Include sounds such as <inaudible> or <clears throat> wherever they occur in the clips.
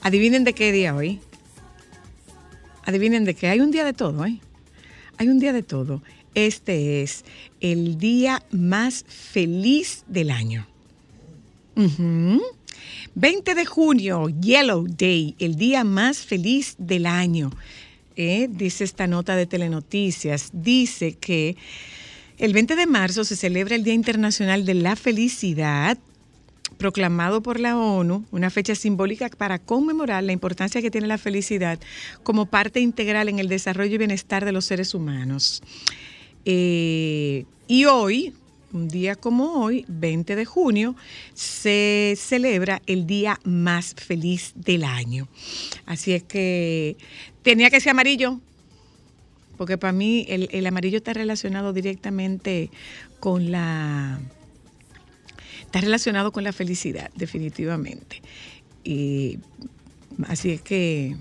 Adivinen de qué día hoy. Adivinen de qué. Hay un día de todo, ¿eh? Hay un día de todo. Este es el día más feliz del año. 20 de junio, Yellow Day, el día más feliz del año. ¿eh? Dice esta nota de Telenoticias. Dice que el 20 de marzo se celebra el Día Internacional de la Felicidad proclamado por la ONU, una fecha simbólica para conmemorar la importancia que tiene la felicidad como parte integral en el desarrollo y bienestar de los seres humanos. Eh, y hoy, un día como hoy, 20 de junio, se celebra el día más feliz del año. Así es que tenía que ser amarillo, porque para mí el amarillo está relacionado directamente con la está relacionado con la felicidad, definitivamente. Y así es que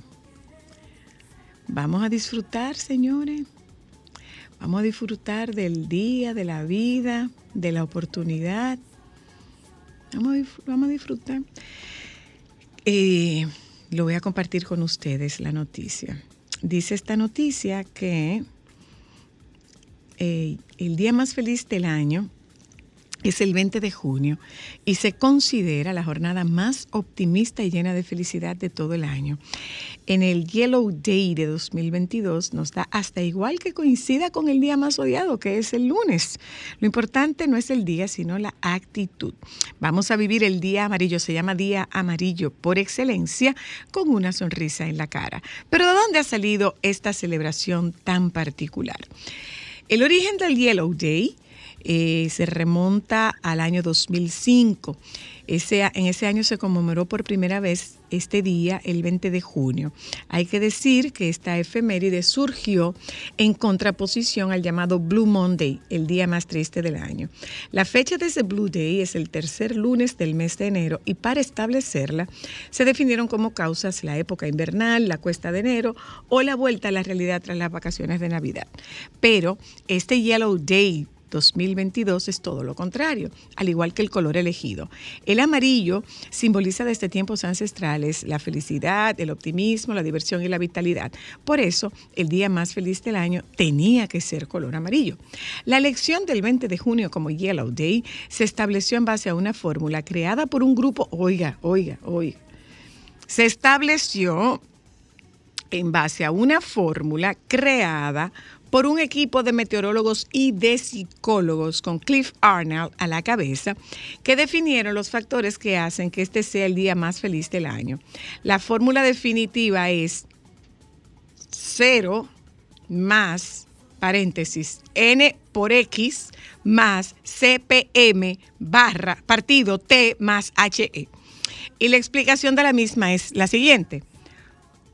vamos a disfrutar, señores. Vamos a disfrutar del día, de la vida, de la oportunidad. Vamos a, disfrutar. Eh, lo voy a compartir con ustedes la noticia. Dice esta noticia que eh, el día más feliz del año es el 20 de junio y se considera la jornada más optimista y llena de felicidad de todo el año. En el Yellow Day de 2022 nos da hasta igual que coincida con el día más odiado, que es el lunes. Lo importante no es el día, sino la actitud. Vamos a vivir el día amarillo, se llama día amarillo por excelencia, con una sonrisa en la cara. Pero ¿de dónde ha salido esta celebración tan particular? El origen del Yellow Day eh, se remonta al año 2005. Ese, en ese año se conmemoró por primera vez este día, el 20 de junio. Hay que decir que esta efeméride surgió en contraposición al llamado Blue Monday, el día más triste del año. La fecha de ese Blue Day es el tercer lunes del mes de enero y para establecerla se definieron como causas la época invernal, la cuesta de enero o la vuelta a la realidad tras las vacaciones de Navidad. Pero este Yellow Day 2022 es todo lo contrario, al igual que el color elegido. El amarillo simboliza desde tiempos ancestrales la felicidad, el optimismo, la diversión y la vitalidad. Por eso, el día más feliz del año tenía que ser color amarillo. La elección del 20 de junio como Yellow Day se estableció en base a una fórmula creada por un grupo, oiga, oiga, oiga, se estableció en base a una fórmula creada por un equipo de meteorólogos y de psicólogos con Cliff Arnold a la cabeza, que definieron los factores que hacen que este sea el día más feliz del año. La fórmula definitiva es 0 más, paréntesis, n por x más cpm barra partido t más he. Y la explicación de la misma es la siguiente.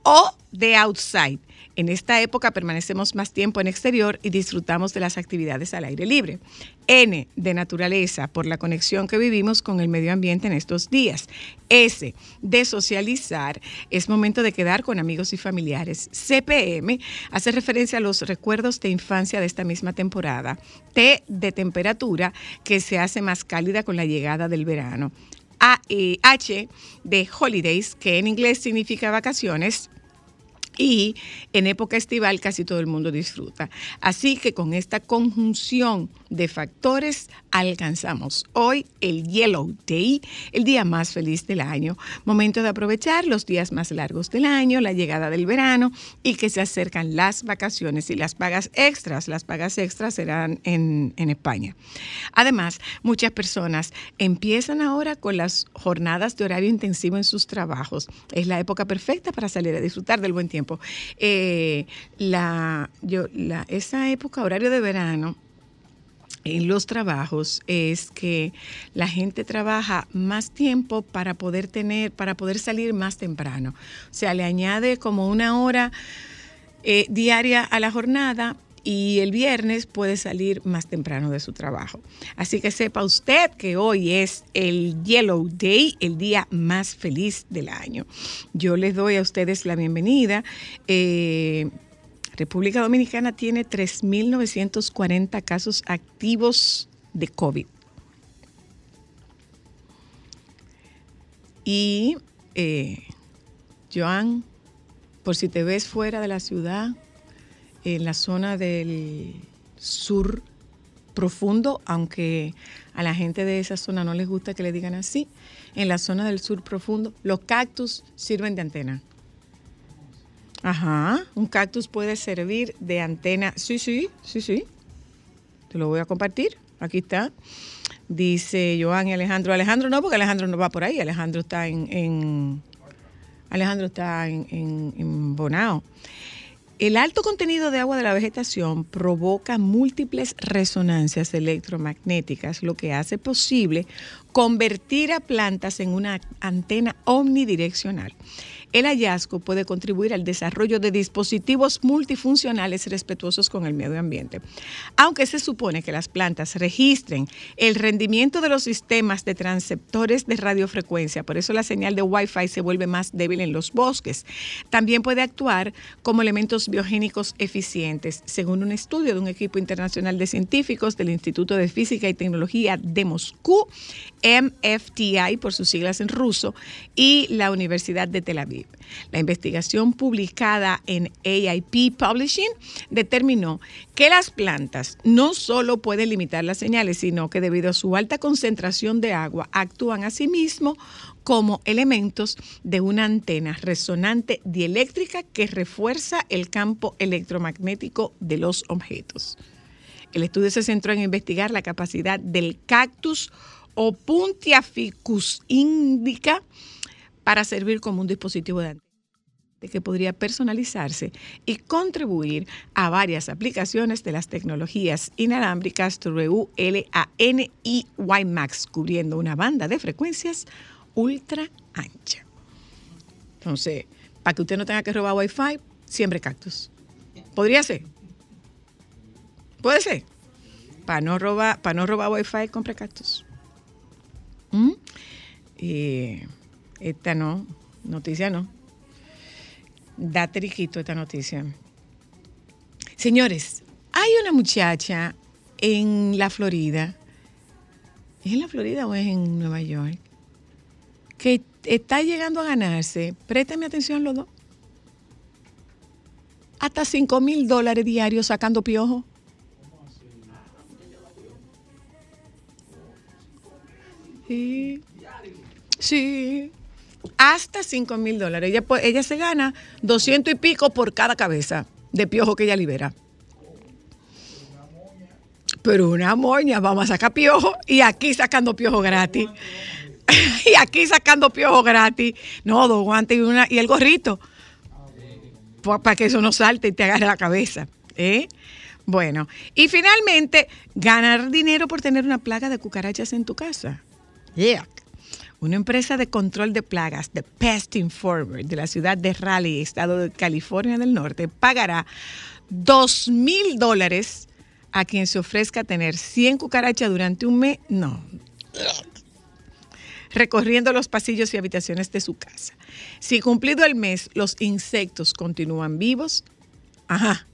O de outside. En esta época permanecemos más tiempo en exterior y disfrutamos de las actividades al aire libre. N de naturaleza, por la conexión que vivimos con el medio ambiente en estos días. S de socializar, es momento de quedar con amigos y familiares. CPM hace referencia a los recuerdos de infancia de esta misma temporada. T de temperatura, que se hace más cálida con la llegada del verano. A, eh, H de holidays, que en inglés significa vacaciones y en época estival casi todo el mundo disfruta. Así que con esta conjunción de factores alcanzamos hoy el Yellow Day, el día más feliz del año. Momento de aprovechar los días más largos del año, la llegada del verano y que se acercan las vacaciones y las pagas extras. Las pagas extras serán en, en España. Además, muchas personas empiezan ahora con las jornadas de horario intensivo en sus trabajos. Es la época perfecta para salir a disfrutar del buen tiempo. Eh, la, yo, la, esa época, horario de verano, en los trabajos es que la gente trabaja más tiempo para poder tener, para poder salir más temprano. O sea, le añade como una hora eh, diaria a la jornada y el viernes puede salir más temprano de su trabajo. Así que sepa usted que hoy es el Yellow Day, el día más feliz del año. Yo les doy a ustedes la bienvenida. Eh, República Dominicana tiene 3.940 casos activos de COVID. Y, eh, Joan, por si te ves fuera de la ciudad, en la zona del sur profundo, aunque a la gente de esa zona no les gusta que le digan así, en la zona del sur profundo, los cactus sirven de antena. Ajá, un cactus puede servir de antena. Sí, sí, sí, sí. Te lo voy a compartir. Aquí está. Dice Joan y Alejandro. Alejandro no, porque Alejandro no va por ahí. Alejandro está en. Alejandro está en, Bonao. El alto contenido de agua de la vegetación provoca múltiples resonancias electromagnéticas, lo que hace posible convertir a plantas en una antena omnidireccional. El hallazgo puede contribuir al desarrollo de dispositivos multifuncionales respetuosos con el medio ambiente. Aunque se supone que las plantas registren el rendimiento de los sistemas de transceptores de radiofrecuencia, por eso la señal de Wi-Fi se vuelve más débil en los bosques, también puede actuar como elementos biogénicos eficientes, según un estudio de un equipo internacional de científicos del Instituto de Física y Tecnología de Moscú, MFTI por sus siglas en ruso, y la Universidad de Tel Aviv. La investigación publicada en AIP Publishing determinó que las plantas no solo pueden limitar las señales, sino que debido a su alta concentración de agua actúan asimismo como elementos de una antena resonante dieléctrica que refuerza el campo electromagnético de los objetos. El estudio se centró en investigar la capacidad del cactus o Puntiaficus indica para servir como un dispositivo de que podría personalizarse y contribuir a varias aplicaciones de las tecnologías inalámbricas TRU, LAN y WiMAX, cubriendo una banda de frecuencias ultra ancha. Entonces, para que usted no tenga que robar Wi-Fi, siempre cactus. ¿Podría ser? Puede ser. Para no robar, para no robar Wi-Fi, compre cactus. ¿Mm? Esta no, noticia no. Da triquito esta noticia. Señores, hay una muchacha en la Florida. ¿Es en la Florida o es en Nueva York? Que está llegando a ganarse, préstame atención los dos, hasta 5 mil dólares diarios sacando piojo. Sí. Sí hasta 5 mil dólares. Ella, ella se gana 200 y pico por cada cabeza de piojo que ella libera. Pero una moña, vamos a sacar piojo y aquí sacando piojo gratis. <laughs> y aquí sacando piojo gratis. No, dos guantes y, una, y el gorrito. Para que eso no salte y te agarre la cabeza. ¿eh? Bueno, y finalmente, ganar dinero por tener una plaga de cucarachas en tu casa. Yeah. una empresa de control de plagas, de Pest Informer, de la ciudad de Raleigh, estado de California del Norte, pagará 2 mil dólares a quien se ofrezca tener 100 cucarachas durante un mes. No. Recorriendo los pasillos y habitaciones de su casa. Si cumplido el mes los insectos continúan vivos, ajá.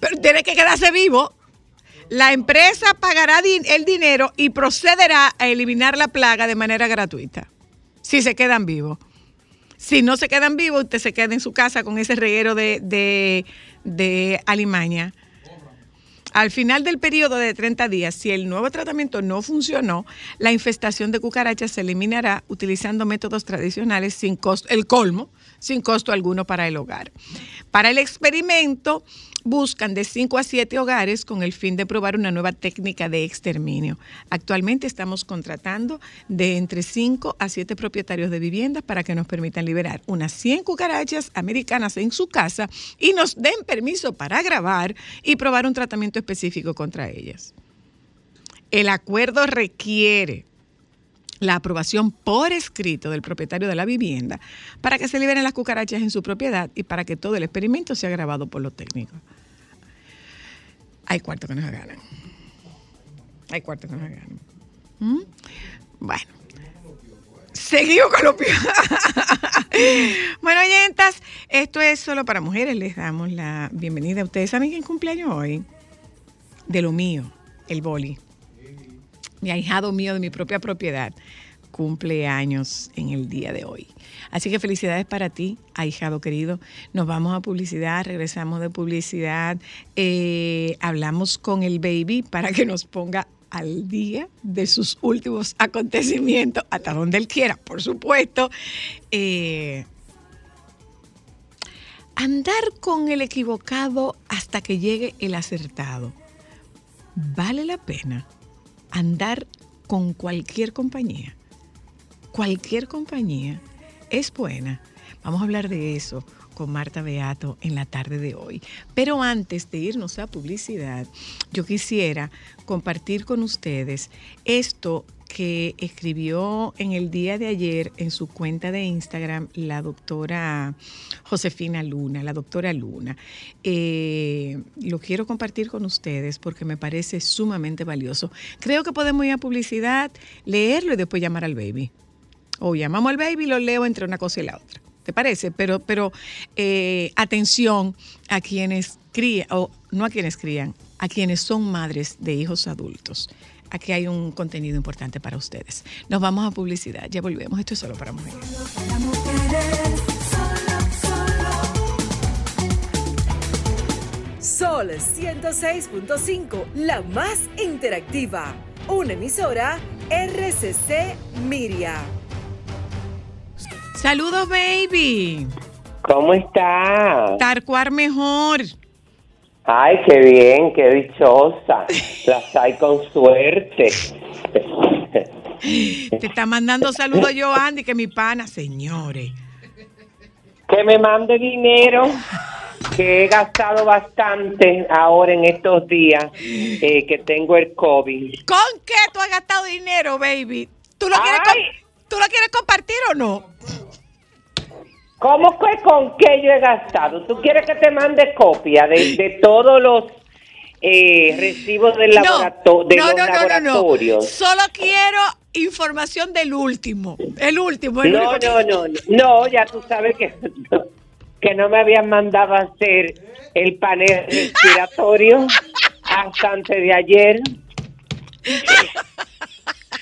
Pero tiene que quedarse vivo. La empresa pagará el dinero y procederá a eliminar la plaga de manera gratuita. Si se quedan vivos. Si no se quedan vivos, usted se queda en su casa con ese reguero de, de, alimaña. Al final del periodo de 30 días, si el nuevo tratamiento no funcionó, la infestación de cucarachas se eliminará utilizando métodos tradicionales sin costo, el colmo, sin costo alguno para el hogar. Para el experimento, buscan de 5 a 7 hogares con el fin de probar una nueva técnica de exterminio. Actualmente estamos contratando de entre 5 a 7 propietarios de viviendas para que nos permitan liberar unas 100 cucarachas americanas en su casa y nos den permiso para grabar y probar un tratamiento específico contra ellas. El acuerdo requiere la aprobación por escrito del propietario de la vivienda para que se liberen las cucarachas en su propiedad y para que todo el experimento sea grabado por los técnicos. Hay cuartos que nos ganan. Hay cuartos que nos ganan. ¿Mm? Bueno. Seguimos con los <laughs> Bueno, oyentas, esto es solo para mujeres. Les damos la bienvenida. ¿Ustedes saben quién cumpleaños hoy? De lo mío, el boli mi ahijado mío de mi propia propiedad, cumple años en el día de hoy. Así que felicidades para ti, ahijado querido. Nos vamos a publicidad, regresamos de publicidad, eh, hablamos con el baby para que nos ponga al día de sus últimos acontecimientos, hasta donde él quiera, por supuesto. Eh, andar con el equivocado hasta que llegue el acertado. ¿Vale la pena? Andar con cualquier compañía. Cualquier compañía es buena. Vamos a hablar de eso con Marta Beato en la tarde de hoy. Pero antes de irnos a publicidad, yo quisiera compartir con ustedes esto que escribió en el día de ayer en su cuenta de Instagram la doctora Josefina Luna, la doctora Luna. Eh, lo quiero compartir con ustedes porque me parece sumamente valioso. Creo que podemos ir a publicidad, leerlo y después llamar al baby. O llamamos al baby y lo leo entre una cosa y la otra. ¿Te parece? Pero, pero eh, atención a quienes crían, o no a quienes crían, a quienes son madres de hijos adultos aquí hay un contenido importante para ustedes. Nos vamos a publicidad, ya volvemos, esto es solo para mujeres. Sol 106.5, la más interactiva. Una emisora RCC Miria. Saludos, baby. ¿Cómo está? Tarcuar mejor. Ay, qué bien, qué dichosa. Las hay con suerte. Te está mandando saludos yo, Andy, que mi pana, señores. Que me mande dinero, que he gastado bastante ahora en estos días eh, que tengo el COVID. ¿Con qué tú has gastado dinero, baby? ¿Tú lo, quieres, ¿tú lo quieres compartir o no? ¿Cómo que con qué yo he gastado? ¿Tú quieres que te mande copia de, todos los eh, recibos del laborato de los laboratorios? Solo quiero información del último. El último. El no, no, no, no. ya tú sabes que, que no me habían mandado a hacer el panel respiratorio hasta antes de ayer. <laughs>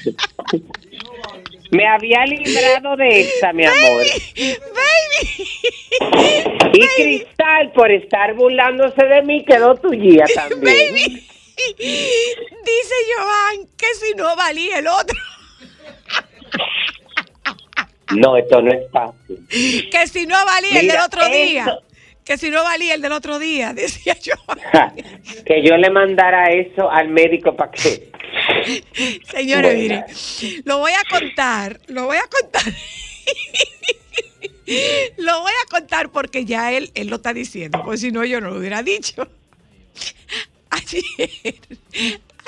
<laughs> Me había librado de esta, mi amor. Baby. Y Cristal, por estar burlándose de mí, quedó tuya <laughs> también. Baby. Dice Joan que si no valía el otro. No, esto no es fácil. Que si no valía el del otro día. Que si no valía el del otro día, <laughs> decía yo. que yo le mandara eso al médico para que <laughs> Señores, mire, lo voy a contar, lo voy a contar. <laughs> lo voy a contar porque ya él, él lo está diciendo, pues si no yo no lo hubiera dicho. <laughs> Ayer,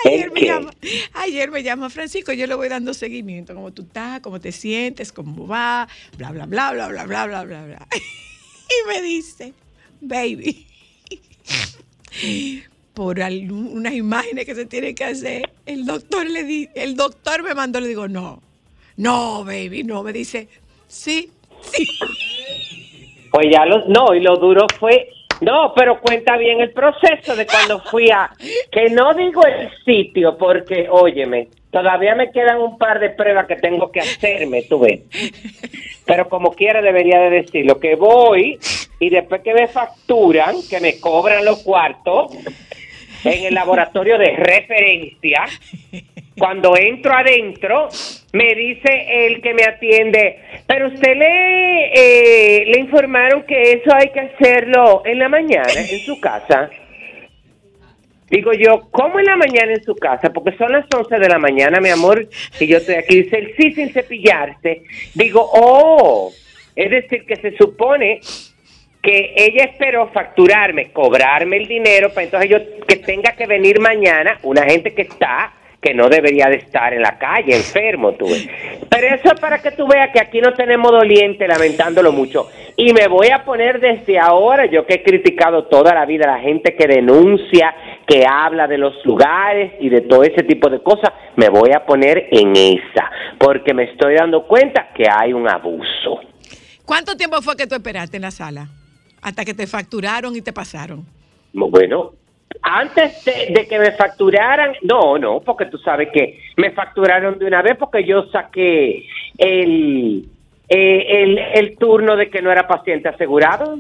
Ayer me, llama, ayer me llama Francisco, yo le voy dando seguimiento, cómo tú estás, cómo te sientes, cómo va, bla, bla, bla, bla, bla, bla, bla, bla, bla. Y me dice, baby, por unas imágenes que se tienen que hacer, el doctor le di, el doctor me mandó, le digo, no, no, baby, no, me dice, sí, sí. Pues ya lo, no, y lo duro fue, no, pero cuenta bien el proceso de cuando fui a, que no digo el sitio, porque, óyeme, todavía me quedan un par de pruebas que tengo que hacerme, tú ves. Pero como quiera debería de decirlo, que voy y después que me facturan, que me cobran los cuartos, en el laboratorio de referencia, cuando entro adentro, me dice el que me atiende, pero usted le, eh, le informaron que eso hay que hacerlo en la mañana en su casa. Digo yo, ¿cómo en la mañana en su casa? Porque son las 11 de la mañana, mi amor, y yo estoy aquí. Dice sí sin cepillarse. Digo, oh, es decir, que se supone que ella esperó facturarme, cobrarme el dinero, para entonces yo que tenga que venir mañana, una gente que está que no debería de estar en la calle, enfermo, tú Pero eso es para que tú veas que aquí no tenemos doliente, lamentándolo mucho. Y me voy a poner desde ahora, yo que he criticado toda la vida a la gente que denuncia, que habla de los lugares y de todo ese tipo de cosas, me voy a poner en esa, porque me estoy dando cuenta que hay un abuso. ¿Cuánto tiempo fue que tú esperaste en la sala? Hasta que te facturaron y te pasaron. Bueno, antes de, que me facturaran, no, no, porque tú sabes que me facturaron de una vez porque yo saqué el, eh, el, turno de que no era paciente asegurado.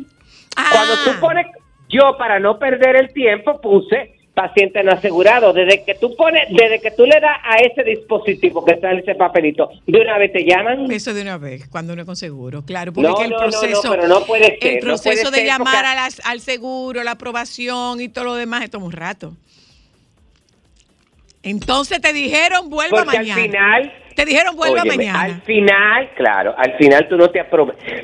Cuando tú ah. pones, yo para no perder el tiempo puse paciente no asegurado. Desde que tú pones, desde que tú le das a ese dispositivo que está en ese papelito, de una vez te llaman. Eso de una vez, cuando uno es con seguro, claro. Porque el proceso, no, puede ser, el proceso de llamar al seguro, la aprobación y todo lo demás, esto es un rato. Entonces te dijeron, vuelva mañana. Al final, te dijeron vuelva mañana. Al final, claro, al final tú no te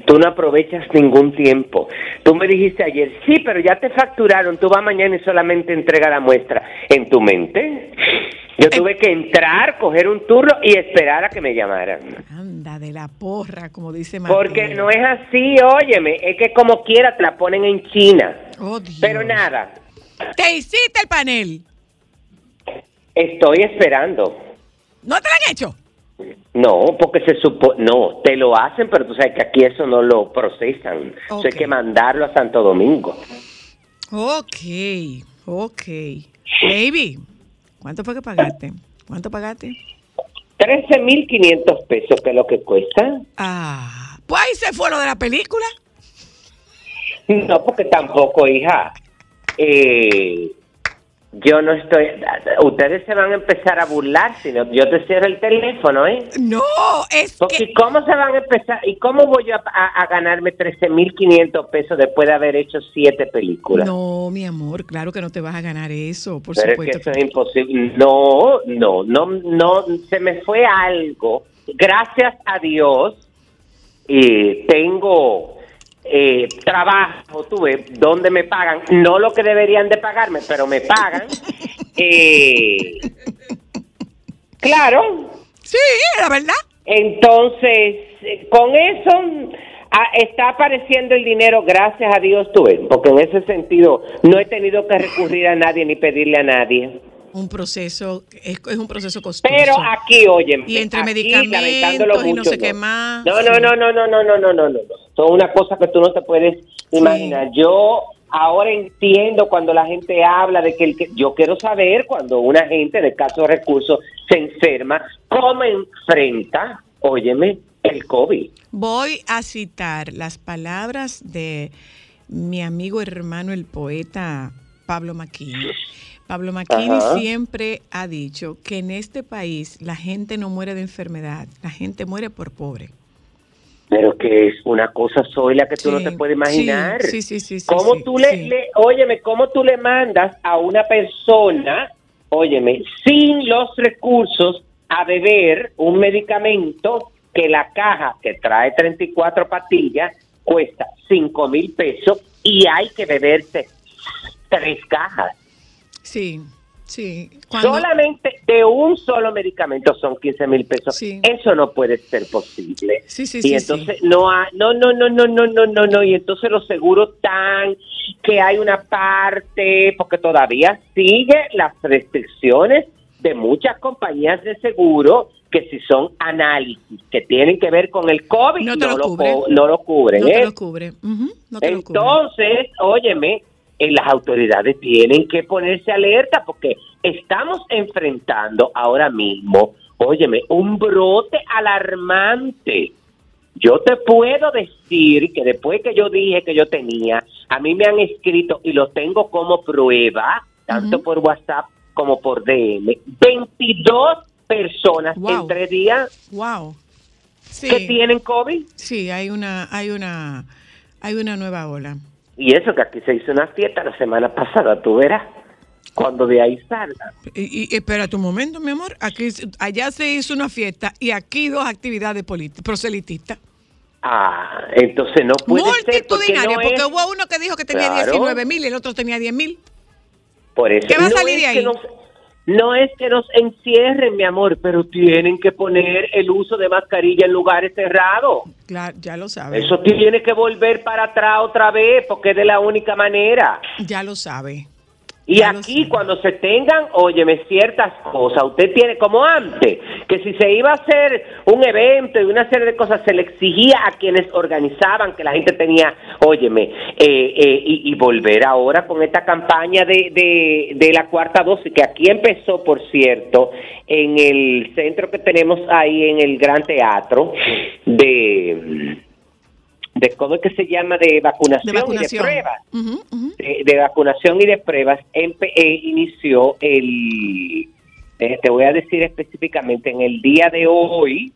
tú no aprovechas ningún tiempo. Tú me dijiste ayer, sí, pero ya te facturaron, tú vas mañana y solamente entrega la muestra en tu mente. Yo tuve que entrar, coger un turno y esperar a que me llamaran. Anda, de la porra, como dice Martín. Porque no es así, óyeme, es que como quiera te la ponen en China. Oh, pero nada. Te hiciste el panel. Estoy esperando. ¿No te lo han hecho? No, porque se supone, no, te lo hacen, pero tú sabes que aquí eso no lo procesan. hay que mandarlo a Santo Domingo. Ok, ok. Baby, ¿cuánto fue que pagaste? ¿Cuánto pagaste? 13.500 pesos, que es lo que cuesta. Ah, pues ahí se fue lo de la película. No, porque tampoco, hija. Eh, yo no estoy. Ustedes se van a empezar a burlar si no, yo te cierro el teléfono, ¿eh? No, es Porque ¿cómo se van a empezar? ¿Y cómo voy a, a, ganarme 13.500 pesos después de haber hecho siete películas? No, mi amor, claro que no te vas a ganar eso, por Pero supuesto. Es que eso es imposible. No, no, no, no, se me fue algo. Gracias a Dios, y tengo eh, trabajo, tuve, donde me pagan, no lo que deberían de pagarme, pero me pagan. <laughs> Eh, claro. Sí, la verdad. Entonces, eh, con eso ah, está apareciendo el dinero, gracias a Dios, tuve, porque en ese sentido no he tenido que recurrir a nadie ni pedirle a nadie un proceso, es, es, un proceso costoso. Pero aquí, oye, y entre medicamentos y no sé qué más. No, no, no, no, no, no, no, no, no, no. Son una cosa que tú no te puedes imaginar. Yo ahora entiendo cuando la gente habla de que, el que yo quiero saber cuando una gente de caso de recursos se enferma, cómo enfrenta, óyeme, el COVID. Voy a citar las palabras de mi amigo hermano el poeta Pablo Maquino Pablo Maquini siempre ha dicho que en este país la gente no muere de enfermedad, la gente muere por pobre. Pero que es una cosa soy la que tú no te puedes imaginar. Sí, sí, sí. ¿Cómo tú le, le, óyeme, cómo tú le mandas a una persona, óyeme, sin los recursos a beber un medicamento que la caja que trae 34 patillas cuesta 5 mil pesos y hay que beberse tres cajas? Sí, Sí. cuando- Solamente de un solo medicamento son 15 mil pesos. Sí. Eso no puede ser posible. Sí, sí, y entonces no hay, no, no, no, no, no, no, no, no. Y entonces los seguros están que hay una parte, porque todavía sigue las restricciones de muchas compañías de seguro que si son análisis que tienen que ver con el COVID No te lo lo, cubre. co- no lo cubren. no te ¿eh? lo cubre. Ujú, no te lo. Entonces, óyeme, eh, las autoridades tienen que ponerse alerta porque estamos enfrentando ahora mismo, óyeme, un brote alarmante. Yo te puedo decir que después que yo dije que yo tenía, a mí me han escrito y lo tengo como prueba, tanto por WhatsApp como por DM, 22 personas Wow. en tres días Wow. Sí. que tienen COVID. Sí, hay una, hay una, hay una nueva ola. Y eso que aquí se hizo una fiesta la semana pasada, tú verás, cuando de ahí salga. Y, y espérate un momento, mi amor. Aquí, allá se hizo una fiesta y aquí dos actividades proselitistas. Ah, entonces no puede ser porque no porque es, hubo uno que dijo que tenía Claro. 19 mil y el otro tenía 10 mil. por eso. ¿Qué va a no salir de ahí? No es que nos encierren, mi amor, pero tienen que poner el uso de mascarilla en lugares cerrados. Claro, ya lo sabe. Eso tiene que volver para atrás otra vez, porque es de la única manera. Ya lo sabe. Y aquí cuando se tengan, óyeme, ciertas cosas, usted tiene como antes, que si se iba a hacer un evento y una serie de cosas, se le exigía a quienes organizaban que la gente tenía, óyeme, eh, eh, y, y volver ahora con esta campaña de, de, de la cuarta dosis, que aquí empezó, por cierto, en el centro que tenemos ahí en el Gran Teatro de... de ¿Cómo es que se llama? De vacunación, De vacunación. y de pruebas de, de vacunación y de pruebas empe- eh, inició el, eh, te voy a decir específicamente, en el día de hoy,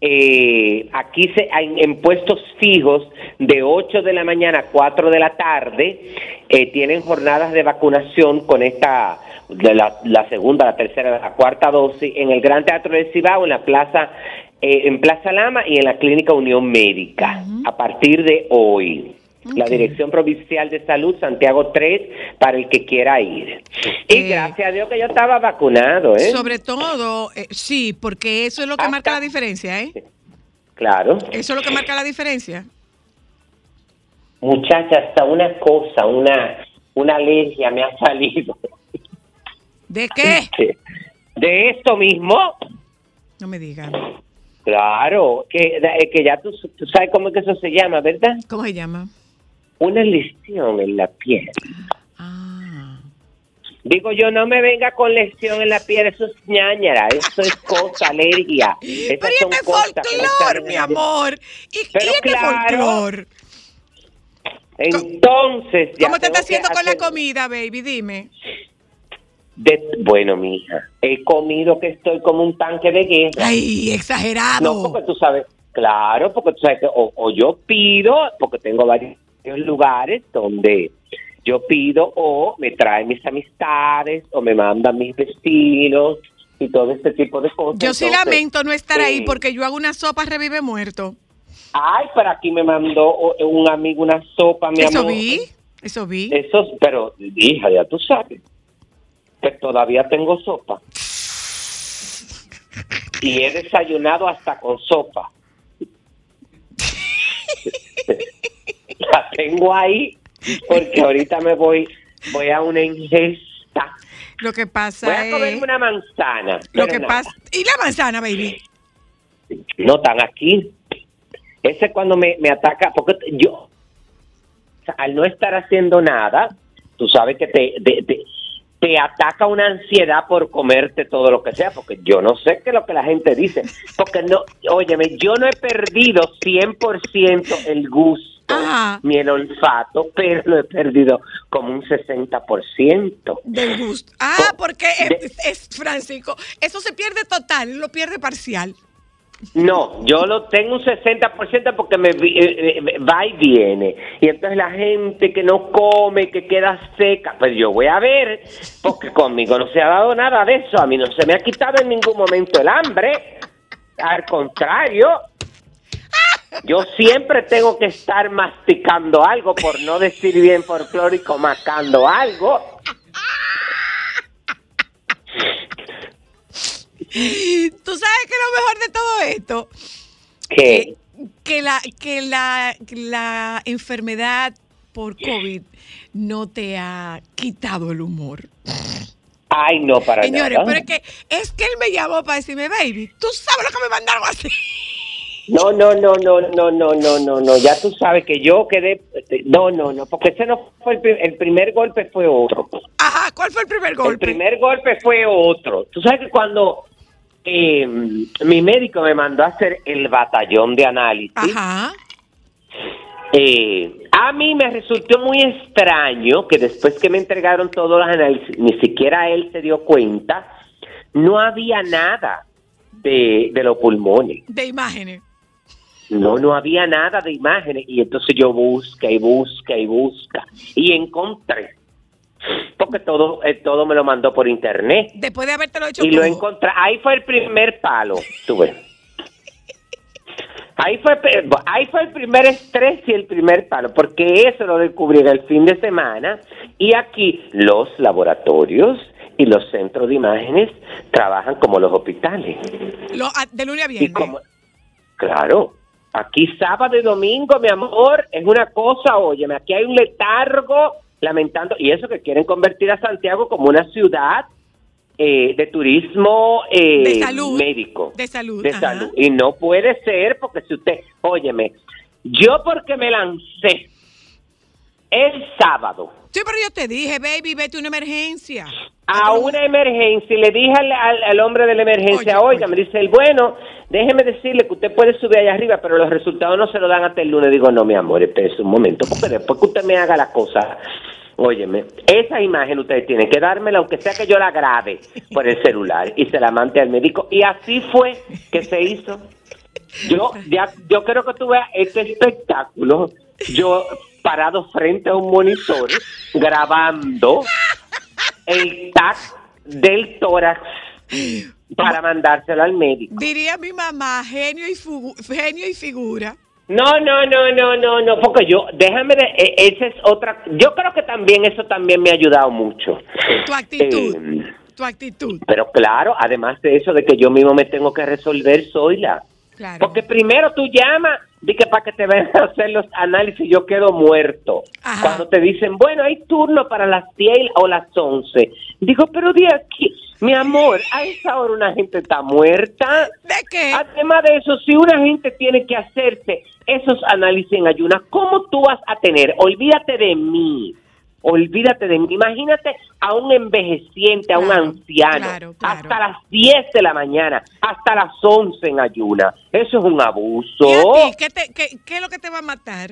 eh, aquí se, en, en puestos fijos de 8 de la mañana a 4 de la tarde, eh, tienen jornadas de vacunación con esta, de la, la segunda, la tercera, la cuarta dosis en el Gran Teatro del Cibao, en la plaza, eh, en Plaza Lama y en la Clínica Unión Médica, a partir de hoy. La. Dirección Provincial de Salud, Santiago 3, para el que quiera ir. Y Eh, gracias a Dios que yo estaba vacunado, ¿eh? Sobre todo, eh, sí, porque eso es lo que Hasta- marca la diferencia, ¿eh? Claro. Eso es lo que marca la diferencia. Muchacha, hasta una cosa, una, una alergia me ha salido. ¿De qué? De esto mismo, No me digan. Claro, que, eh, que ya tú, tú sabes cómo es que eso se llama, ¿verdad? ¿Cómo se llama? Una lesión en la piel. Ah. Digo yo, no me venga con lesión en la piel, eso es ñañara, eso es cosa, alergia. Esas <laughs> Pero ¿y son este folclor, mi amor? ¿Y, Pero y este claro. folclor? Entonces, ya ¿Cómo te está haciendo con la comida, baby? Dime. De, bueno, mija, he comido que estoy como un tanque de guerra. Ay, exagerado. No, porque tú sabes, claro, porque tú sabes que o, o yo pido, porque tengo varios lugares donde yo pido o me traen mis amistades o me mandan mis vecinos y todo este tipo de cosas. Yo sí Entonces, lamento no estar ahí porque yo hago una sopa revive muerto. Ay, pero aquí me mandó un amigo una sopa, mi Eso amor. vi, eso vi. Eso, pero hija, ya tú sabes que todavía tengo sopa. Y he desayunado hasta con sopa. La tengo ahí porque ahorita me voy voy a una ingesta. Lo que Voy pasa a es... comerme una manzana. Lo que nada. pasa... ¿Y la manzana, baby? No están aquí. Ese es cuando me, me ataca, porque yo, al no estar haciendo nada, tú sabes que te, te, te- te ataca una ansiedad por comerte todo lo que sea, porque yo no sé qué es lo que la gente dice, porque no, óyeme, yo no he perdido 100% el gusto Ajá. ni el olfato, pero lo he perdido como un 60%. Del gusto. Ah, Oh, porque es, es Francisco. Eso se pierde total, lo pierde parcial. No, yo lo tengo un 60% porque me eh, eh, va y viene. Y entonces la gente que no come, que queda seca, pues yo voy a ver, porque conmigo no se ha dado nada de eso. A mí no se me ha quitado en ningún momento el hambre. Al contrario, yo siempre tengo que estar masticando algo, por no decir bien folclórico, macando algo. <laughs> Tú sabes que lo mejor de todo esto, ¿Qué? que la, que la, que la enfermedad por COVID no te ha quitado el humor. Ay, no, para Señores, nada. pero es que, es que él me llamó para decirme, baby, tú sabes lo que me mandaron así. No, no, no, no, no, no, no, no, no. Ya tú sabes que yo quedé. No, no, no, porque ese no fue el, pri- el primer golpe, fue otro. Ajá, ¿cuál fue el primer golpe? El primer golpe fue otro. Tú sabes que cuando eh, mi médico me mandó a hacer el batallón de análisis, Ajá. eh, a mí me resultó muy extraño que después que me entregaron todos los análisis, ni siquiera él se dio cuenta, no había nada de, de los pulmones. De imágenes. No, no había nada de imágenes. Y entonces yo busca y busca y busca. Y encontré. Porque todo, eh, todo me lo mandó por internet. Después de habértelo hecho Y lo encontré. Ahí fue el primer palo. Tú ves. Ahí fue, ahí fue el primer estrés y el primer palo, porque eso lo descubrí el fin de semana y aquí los laboratorios y los centros de imágenes trabajan como los hospitales. Lo- a- de lunes a Y viernes. como, claro, aquí sábado y domingo, mi amor, es una cosa, óyeme, aquí hay un letargo lamentando, y eso que quieren convertir a Santiago como una ciudad eh, de turismo eh, De salud. médico. De salud, De ajá. salud. Y no puede ser porque si usted, óyeme, yo porque me lancé el sábado Sí, pero yo te dije, baby, vete a una emergencia. a una emergencia y le dije al, al- al hombre de la emergencia, oiga, me dice el bueno, déjeme decirle que usted puede subir allá arriba, pero los resultados no se lo dan hasta el lunes. Digo, no, mi amor, espérese un momento, porque después que usted me haga la cosa, óyeme, esa imagen ustedes tienen que dármela, aunque sea que yo la grabe por el celular y se la mande al médico. Y así fue que se hizo. Yo ya, yo creo que tú veas este espectáculo, yo parado frente a un monitor, grabando el tag del tórax para mandárselo al médico. Diría mi mamá, genio y, genio y figura. No, no, no, no, no, no, porque yo, déjame de, e- esa es otra, yo creo que también eso también me ha ayudado mucho. Tu actitud. Eh, tu actitud. pero claro, además de eso de que yo mismo me tengo que resolver, soy la. Claro. Porque primero tú llamas, di que para que te vengan a hacer los análisis yo quedo muerto. Ajá. Cuando te dicen, bueno, hay turno para las 10 o las 11. Digo, pero de aquí, mi amor, a esa hora una gente está muerta. ¿De qué? Además de eso, si una gente tiene que hacerse esos análisis en ayunas, ¿cómo tú vas a tener? Olvídate de mí. Olvídate de mí. Imagínate a un envejeciente, a un Claro, anciano, claro, claro. hasta las 10 de la mañana, hasta las 11 en ayuna. Eso es un ¿Y a abuso. ti? ¿Qué, te- qué- qué es lo que te va a matar?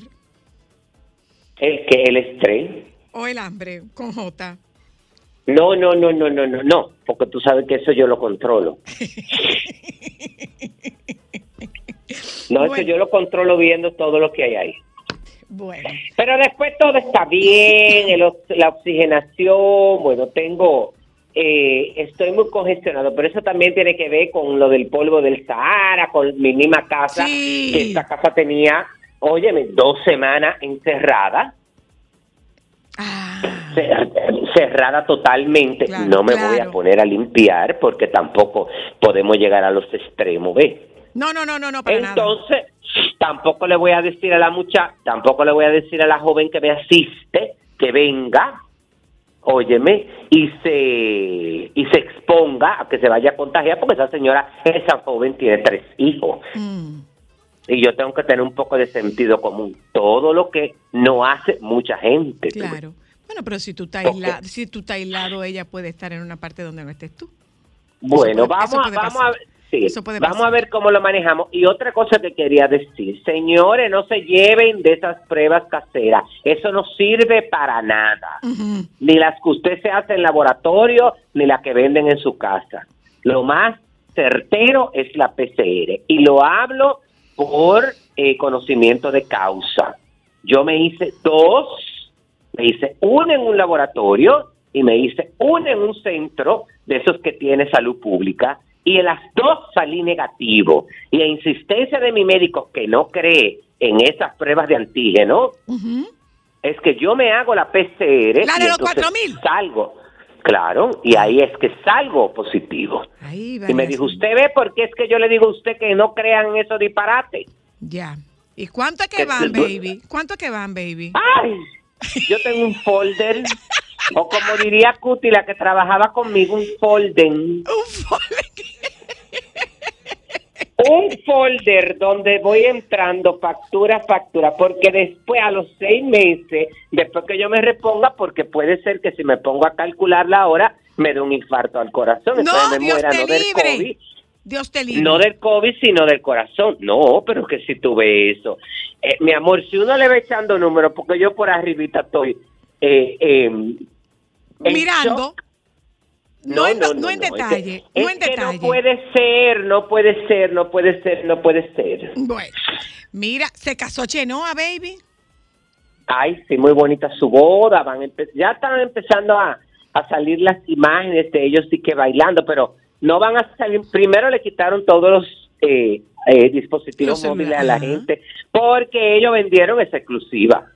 El que el estrés. ¿O el hambre con J? No, no, no, no, no, no, no, porque tú sabes que eso yo lo controlo. <laughs> No, eso yo lo controlo viendo todo lo que hay ahí. Bueno. Pero después todo está bien, el la oxigenación, bueno, tengo, eh, estoy muy congestionado, pero eso también tiene que ver con lo del polvo del Sahara, con mi misma casa, Sí. que esta casa tenía, óyeme, dos semanas encerrada, Ah, cer- cerrada totalmente, Claro, no me voy a poner a limpiar porque tampoco podemos llegar a los extremos, ¿ves? no, no, no, no, no, para nada. Tampoco le voy a decir a la muchacha, tampoco le voy a decir a la joven que me asiste que venga, óyeme, y se y se exponga a que se vaya a contagiar, porque esa señora, esa joven tiene tres hijos. Mm. Y yo tengo que tener un poco de sentido común. Todo lo que no hace mucha gente. Claro. Bueno, pero si tú estás aislado, si tú estás aislado, ella puede estar en una parte donde no estés tú. Bueno, puede- vamos, a, vamos pasar. a ver. Vamos a ver cómo lo manejamos. Y otra cosa que quería decir, señores, no se lleven de esas pruebas caseras. Eso no sirve para nada. Ni las que usted se hace en laboratorio, ni las que venden en su casa. Lo más certero es la PCR. Y lo hablo por eh, conocimiento de causa. Yo me hice dos, me hice una en un laboratorio y me hice una en un centro de esos que tiene salud pública y en las dos salí negativo. Y a insistencia de mi médico que no cree en esas pruebas de antígeno, es que yo me hago la PCR y de los entonces 4.000. salgo. Claro, y ahí es que salgo positivo. Ahí Y me dijo, ¿usted ve por qué es que yo le digo a usted que no crean en esos disparates? Ya. ¿Y cuánto es que Que- van, baby? ¿Cuánto es que van, baby? Ay, yo tengo un folder, <laughs> o como diría Cuti, la que trabajaba conmigo, un folder. Un folder. Un folder donde voy entrando factura a factura, porque después a los seis meses, después que yo me reponga, porque puede ser que si me pongo a calcular la hora, me dé un infarto al corazón, No, entonces me Dios muera te no del libre. COVID, Dios te libre. no del COVID, sino del corazón. No, pero que si tuve eso. Eh, mi amor, si uno le va echando números, porque yo por arribita estoy... eh, eh, Mirando. No, en, no en es que- detalle. No en detalle. no puede ser, no puede ser, no puede ser, no puede ser. Bueno, mira, se casó Chenoa, baby. Ay, sí, muy bonita su boda. Van ya están empezando a, a salir las imágenes de ellos sí que bailando, pero no van a salir. Primero le quitaron todos los eh, eh, dispositivos Los móviles a la gente porque ellos vendieron esa exclusiva.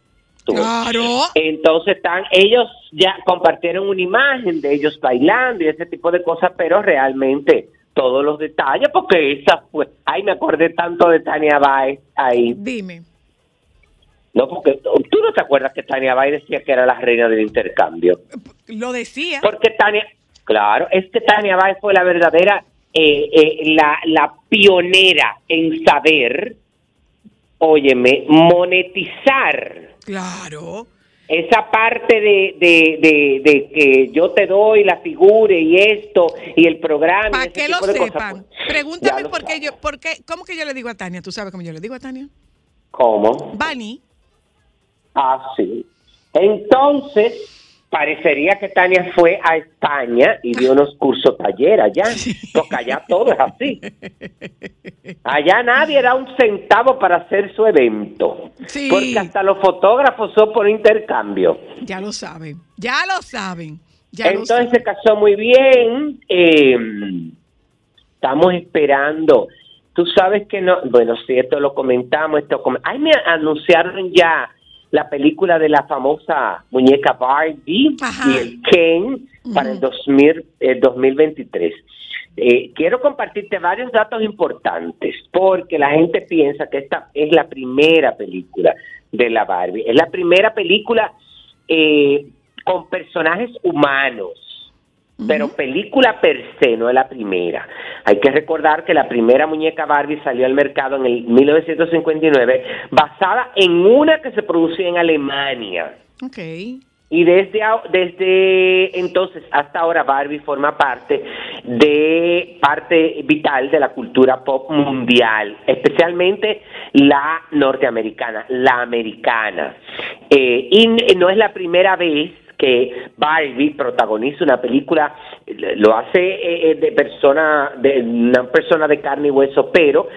Tú. Claro. Entonces están, ellos ya compartieron una imagen de ellos bailando y ese tipo de cosas, pero realmente todos los detalles, porque esa fue, ay, me acordé tanto de Tania Baez ahí. Dime. No, porque tú no te acuerdas que Tania Bay decía que era la reina del intercambio. Lo decía. Porque Tania, claro, es que Tania Bay fue la verdadera, eh, eh, la, la pionera en saber, óyeme, monetizar Claro. esa parte de, de, de, de que yo te doy la figura y esto y el programa. Para que lo sepan. pues, Pregúntame por qué yo, por qué, ¿cómo que yo le digo a Tania? ¿Tú sabes cómo yo le digo a Tania? ¿Cómo? Bani. Ah, sí. Entonces, parecería que Tania fue a España y dio unos cursos taller allá, <laughs> porque allá todo es así. Allá nadie da un centavo para hacer su evento, Sí. porque hasta los fotógrafos son por intercambio. Ya lo saben. Ya lo saben. Ya lo Entonces saben. se casó muy bien. eh, estamos esperando. Tú sabes que no. Bueno, si esto lo comentamos, esto. Ay, me anunciaron ya la película de la famosa muñeca Barbie Ajá. y el Ken para el 2000, el 2023. Eh, quiero compartirte varios datos importantes porque la gente piensa que esta es la primera película de la Barbie. Es la primera película eh, con personajes humanos, pero película per se no es la primera. Hay que recordar que la primera muñeca Barbie salió al mercado en el 1959 basada en una que se producía en Alemania. Ok. Y desde, desde entonces hasta ahora Barbie forma parte de parte vital de la cultura pop mundial, especialmente la norteamericana, la americana. Eh, y no es la primera vez que Barbie protagoniza una película, lo hace eh, eh, de persona, de una persona de carne y hueso, pero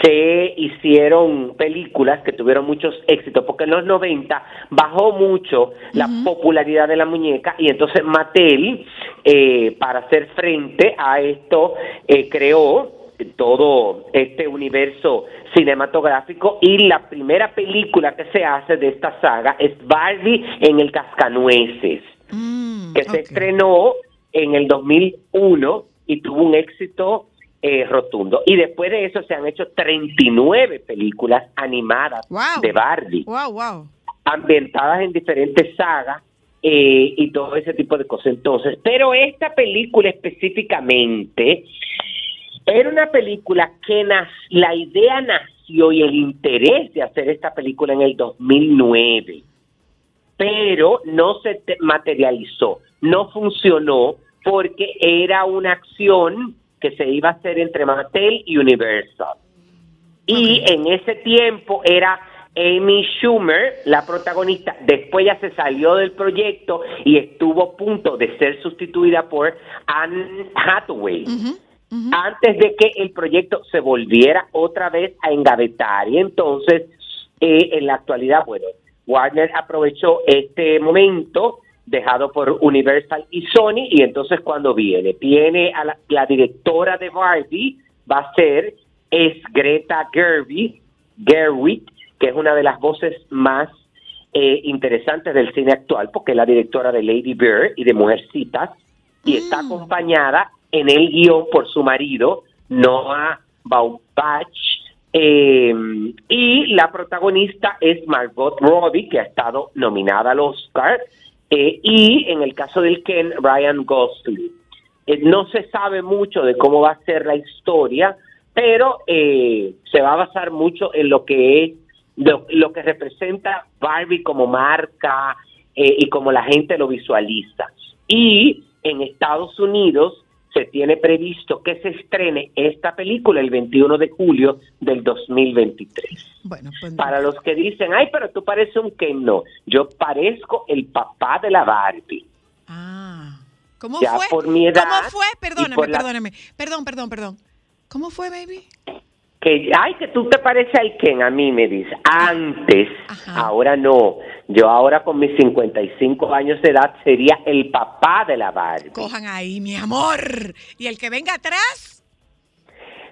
se hicieron películas que tuvieron muchos éxitos, porque en los 90 bajó mucho la popularidad de la muñeca y entonces Mattel, eh, para hacer frente a esto, eh, creó todo este universo cinematográfico y la primera película que se hace de esta saga es Barbie en el Cascanueces, Mm, que se estrenó en el 2001 y tuvo un éxito eh, rotundo. Y después de eso se han hecho 39 películas animadas Wow. de Barbie Wow, wow. ambientadas en diferentes sagas eh, y todo ese tipo de cosas. Entonces, pero esta película específicamente era una película que la idea nació y el interés de hacer esta película en el 2009, pero no se te- materializó, no funcionó porque era una acción que se iba a hacer entre Mattel y Universal. Y en ese tiempo era Amy Schumer, la protagonista. Después ya se salió del proyecto y estuvo a punto de ser sustituida por Anne Hathaway. Antes de que el proyecto se volviera otra vez a engavetar. Y entonces, eh, en la actualidad, bueno, Warner aprovechó este momento dejado por Universal y Sony y entonces cuando viene, viene a la, la directora de Barbie, va a ser es Greta Gerwig, Gerwig, que es una de las voces más eh, interesantes del cine actual, porque es la directora de Lady Bird y de Mujercitas, y está Mm. acompañada en el guion por su marido, Noah Baumbach, eh, y la protagonista es Margot Robbie, que ha estado nominada al Oscar, eh, y en el caso del Ken, Ryan Gosling. Eh, no se sabe mucho de cómo va a ser la historia, pero eh, se va a basar mucho en lo que es lo, lo que representa Barbie como marca eh, y como la gente lo visualiza. Y en Estados Unidos se tiene previsto que se estrene esta película el 21 de julio del 2023. Bueno, pues Para los que dicen, ay, pero tú pareces un Ken, no, yo parezco el papá de la Barbie. Ah. ¿Cómo Ya fue? por mi edad ¿Cómo fue? Perdóname, la- perdóname. Perdón, perdón, perdón. ¿Cómo fue, baby? Que, ay, que tú te pareces al Ken, a mí me dice. Antes, Ajá. ahora no. Yo ahora con mis 55 años de edad sería el papá de la Barbie. Cojan ahí, mi amor. Y el que venga atrás.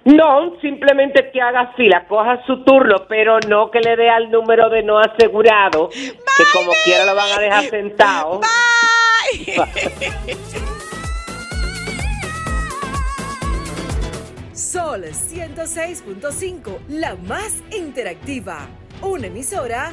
No, simplemente que haga fila, coja su turno, pero no que le dé al número de no asegurado, que como quiera lo van a dejar sentado. Bye. <laughs> Sol 106.5, la más interactiva. Una emisora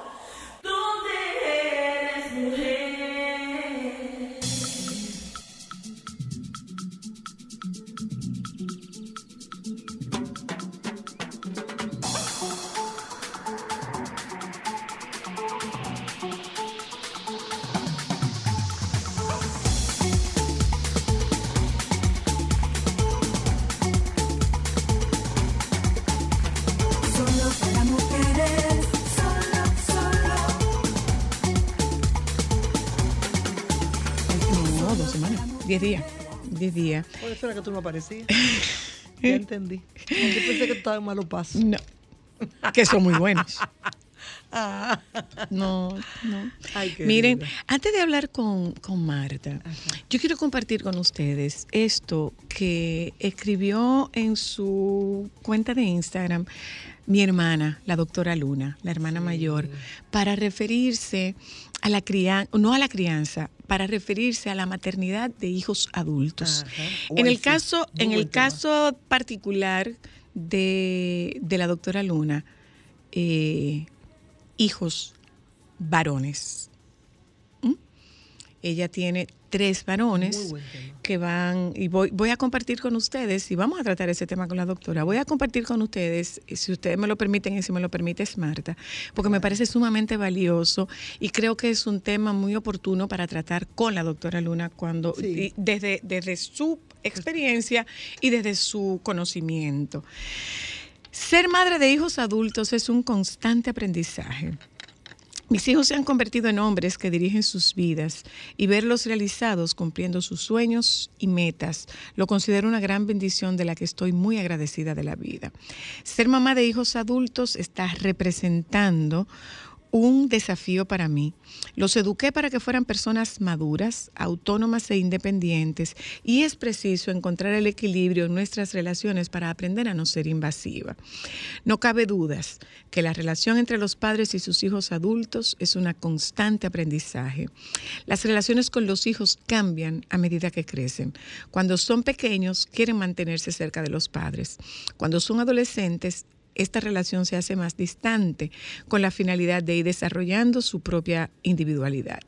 10 días. 10 días. Por eso era que tú no aparecías. ya eh. entendí. Yo pensé que tú estabas en malos pasos. No. Que son muy buenos. <laughs> Ah. No, no. Miren, antes de hablar con, con Marta, yo quiero compartir con ustedes esto que escribió en su cuenta de Instagram mi hermana, la doctora Luna, la hermana mayor, para referirse a la crianza, no a la crianza, para referirse a la maternidad de hijos adultos. Ajá. En el sí. caso, Muy en el caso particular de, de la doctora Luna, eh, hijos varones. Ella tiene tres varones que van, y voy, voy a compartir con ustedes, y vamos a tratar ese tema con la doctora, voy a compartir con ustedes, y si ustedes me lo permiten y si me lo permite Marta, porque me parece sumamente valioso y creo que es un tema muy oportuno para tratar con la doctora Luna cuando, Sí. y desde, desde su experiencia y desde su conocimiento. Ser madre de hijos adultos es un constante aprendizaje. Mis hijos se han convertido en hombres que dirigen sus vidas y verlos realizados cumpliendo sus sueños y metas lo considero una gran bendición de la que estoy muy agradecida de la vida. Ser mamá de hijos adultos está representando un desafío para mí. Los eduqué para que fueran personas maduras, autónomas e independientes y es preciso encontrar el equilibrio en nuestras relaciones para aprender a no ser invasiva. No cabe dudas que la relación entre los padres y sus hijos adultos es una constante aprendizaje. Las relaciones con los hijos cambian a medida que crecen. Cuando son pequeños quieren mantenerse cerca de los padres. Cuando son adolescentes esta relación se hace más distante con la finalidad de ir desarrollando su propia individualidad.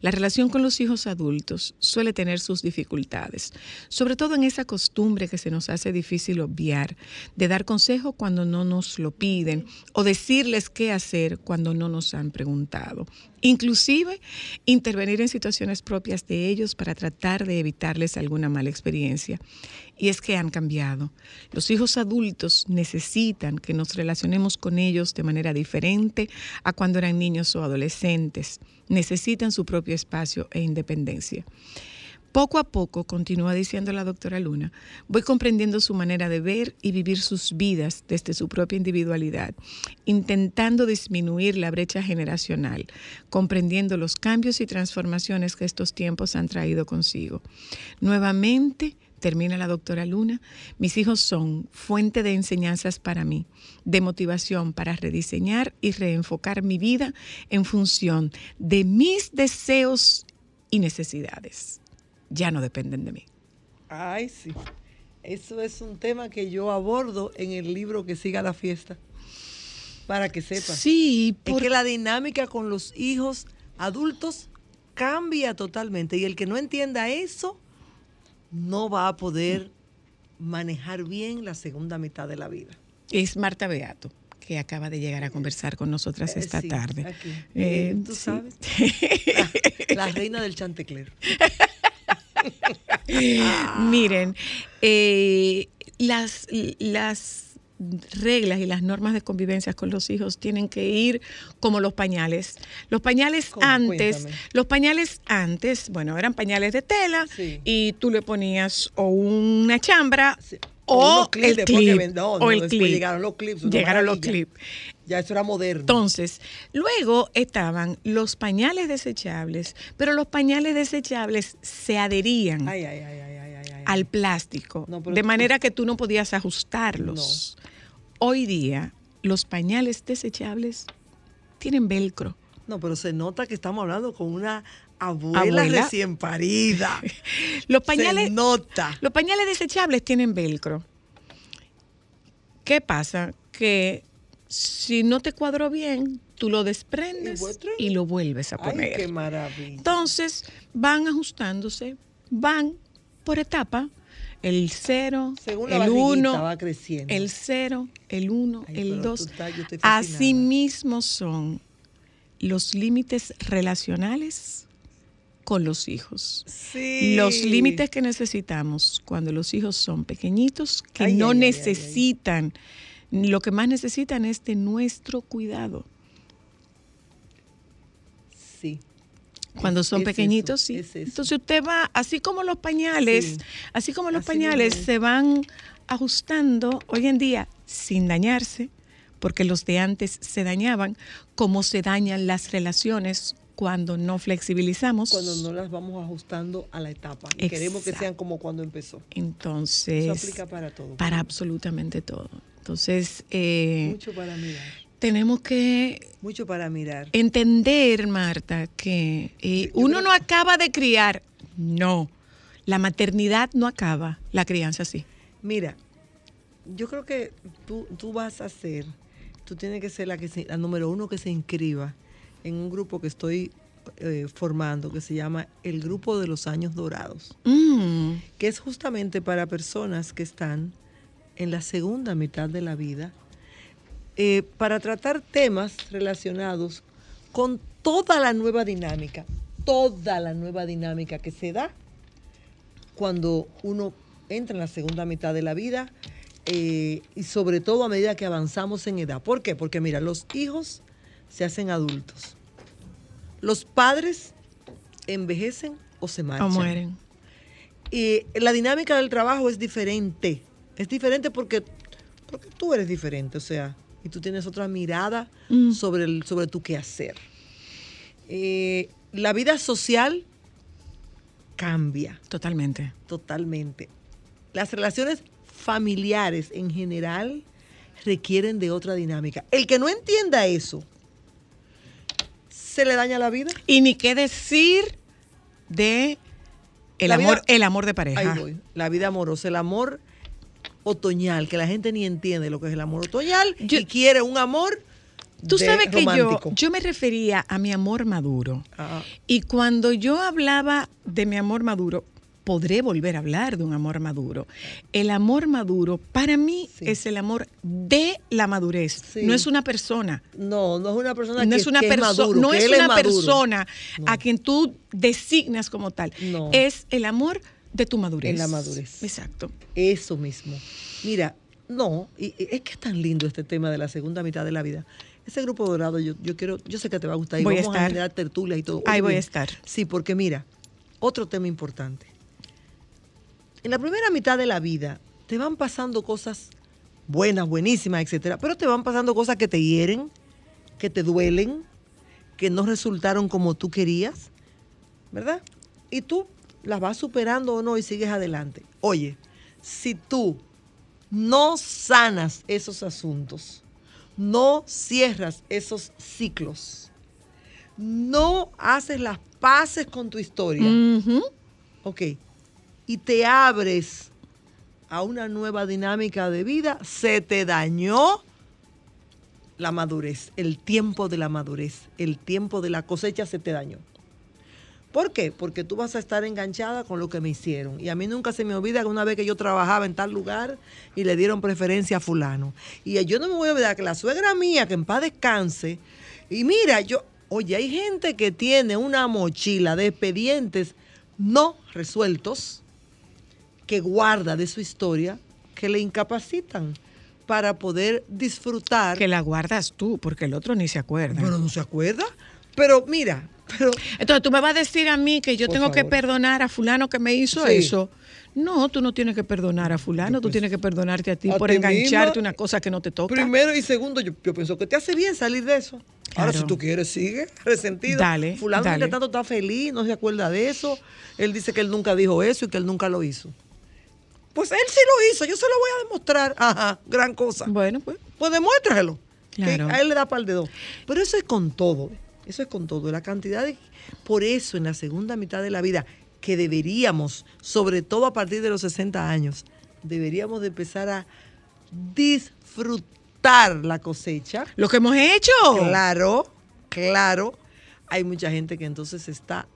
La relación con los hijos adultos suele tener sus dificultades, sobre todo en esa costumbre que se nos hace difícil obviar, de dar consejo cuando no nos lo piden o decirles qué hacer cuando no nos han preguntado. Inclusive intervenir en situaciones propias de ellos para tratar de evitarles alguna mala experiencia. Y es que han cambiado. Los hijos adultos necesitan que nos relacionemos con ellos de manera diferente a cuando eran niños o adolescentes. Necesitan su propio espacio e independencia. Poco a poco, continúa diciendo la doctora Luna, voy comprendiendo su manera de ver y vivir sus vidas desde su propia individualidad, intentando disminuir la brecha generacional, comprendiendo los cambios y transformaciones que estos tiempos han traído consigo. Nuevamente, termina la doctora Luna, mis hijos son fuente de enseñanzas para mí, de motivación para rediseñar y reenfocar mi vida en función de mis deseos y necesidades. Ya no dependen de mí. Ay, sí. Eso es un tema que yo abordo en el libro que siga la fiesta. Para que sepas. Sí, Es por- que la dinámica con los hijos adultos cambia totalmente. Y el que no entienda eso no va a poder manejar bien la segunda mitad de la vida. es Marta Beato que acaba de llegar a conversar con nosotras Eh, esta sí, tarde. aquí. Eh, Tú sí. sabes. La, <laughs> la reina del chantecler. <laughs> <laughs> Miren, eh, las, las reglas y las normas de convivencia con los hijos tienen que ir como los pañales. Los pañales antes, Cuéntame. los pañales antes, bueno, eran pañales de tela Sí. y tú le ponías o una chambra Sí. o, el clip. o el clip. Llegaron los clips. Llegaron los clips. Ya eso era moderno. Entonces, luego estaban los pañales desechables, pero los pañales desechables se adherían ay, ay, ay, al plástico, No, de tú- manera que tú no podías ajustarlos. Hoy día, los pañales desechables tienen velcro. No, pero se nota que estamos hablando con una abuela, Abuela. recién parida. <laughs> Los se pañales, nota. los pañales desechables tienen velcro. ¿Qué pasa? Que si no te cuadró bien, tú lo desprendes Y lo vuelves a Ay, poner. qué maravilla. Entonces van ajustándose, van por etapa, el 0, Según la el barriguita 1, va creciendo. el 0, el 1, Ay, el pero 2. tú estás- yo estoy fascinada. Asimismo son los límites relacionales con los hijos. Sí. Los límites que necesitamos cuando los hijos son pequeñitos, que Ay, no ay, ay, ay, ay. necesitan, lo que más necesitan es de nuestro cuidado. Sí. Cuando son es eso, pequeñitos, sí. es. Entonces usted va, así como los pañales, Sí. así como los Así pañales se van ajustando hoy en día sin dañarse, porque los de antes se dañaban, como se dañan las relaciones cuando no flexibilizamos. Cuando no las vamos ajustando a la etapa. Y Queremos que sean como cuando empezó. Entonces, Eso aplica para todo. para absolutamente todo. Entonces, eh, Mucho para mirar. tenemos que Mucho para mirar. entender, Marta, que eh, uno no acaba de criar. No, la maternidad no acaba, la crianza sí. Mira, yo creo que tú, tú vas a ser, tú tienes que ser la, que se- la número uno que se inscriba en un grupo que estoy eh, formando que se llama el Grupo de los Años Dorados, Mm, que es justamente para personas que están en la segunda mitad de la vida, eh, para tratar temas relacionados con toda la nueva dinámica, toda la nueva dinámica que se da cuando uno entra en la segunda mitad de la vida eh, y sobre todo a medida que avanzamos en edad. ¿Por qué? Porque mira, los hijos se hacen adultos. Los padres envejecen o se marchan. o mueren. Y la dinámica del trabajo es diferente. Es diferente porque, porque tú eres diferente, o sea, y tú tienes otra mirada Mm. sobre, el, sobre tu quehacer. Eh, la vida social cambia Totalmente. totalmente. Las relaciones familiares en general requieren de otra dinámica. El que no entienda eso, se le daña la vida. Y ni qué decir de el La amor, vida- el amor de pareja. Ahí voy. La vida amorosa, el amor otoñal, que la gente ni entiende lo que es el amor otoñal Yo- y quiere un amor Tú de- sabes que yo, romántico. yo me refería a mi amor maduro. Ah, Y cuando yo hablaba de mi amor maduro, podré volver a hablar de un amor maduro. El amor maduro para mí Sí. es el amor de la madurez. Sí. No es una persona. no, no es una persona No que, es una que persona, maduro, no que es una maduro. persona No. a quien tú designas como tal. No. Es el amor de tu madurez. En la madurez. Exacto. Eso mismo. Mira, no, y, y es que es tan lindo este tema de la segunda mitad de la vida. Ese grupo dorado, yo, yo quiero, yo sé que te va a gustar y Voy a vamos a, estar. generar tertulias y todo. Ahí voy a estar. Sí, porque mira, otro tema importante. en la primera mitad de la vida te van pasando cosas buenas, buenísimas, etcétera, pero te van pasando cosas que te hieren, que te duelen, que no resultaron como tú querías, ¿verdad? Y tú las vas superando o no y sigues adelante. Oye, si tú no sanas esos asuntos, no cierras esos ciclos, no haces las paces con tu historia, ok, y te abres a una nueva dinámica de vida, se te dañó la madurez, el tiempo de la madurez, el tiempo de la cosecha se te dañó. ¿Por qué? Porque tú vas a estar enganchada con lo que me hicieron. Y a mí nunca se me olvida que una vez que yo trabajaba en tal lugar y le dieron preferencia a fulano. Y yo no me voy a olvidar que la suegra mía, que en paz descanse, y mira, yo, oye, hay gente que tiene una mochila de expedientes no resueltos que guarda de su historia que le incapacitan para poder disfrutar. Que la guardas tú, porque el otro ni se acuerda. Pero no se acuerda. Pero mira, pero Entonces tú me vas a decir a mí que yo tengo que perdonar a fulano que me hizo Sí. eso. No, tú no tienes que perdonar a fulano, tú tienes que perdonarte a ti A por ti engancharte misma. una cosa que no te toca. primero y segundo, yo, yo pienso que te hace bien salir de eso. Ahora, si tú quieres, sigue resentido. Dale, Fulano dale. tanto está feliz, no se acuerda de eso. Él dice que él nunca dijo eso y que él nunca lo hizo. Pues él sí lo hizo, yo se lo voy a demostrar. Ajá, gran cosa. Bueno, pues. Pues demuéstraselo. Claro. Que a él le da par de dos. Pero eso es con todo. Eso es con todo. La cantidad de. Por eso, en la segunda mitad de la vida, que deberíamos, sobre todo a partir de los 60 años, deberíamos de empezar a disfrutar la cosecha. Lo que hemos hecho. Claro, claro. Hay mucha gente que entonces está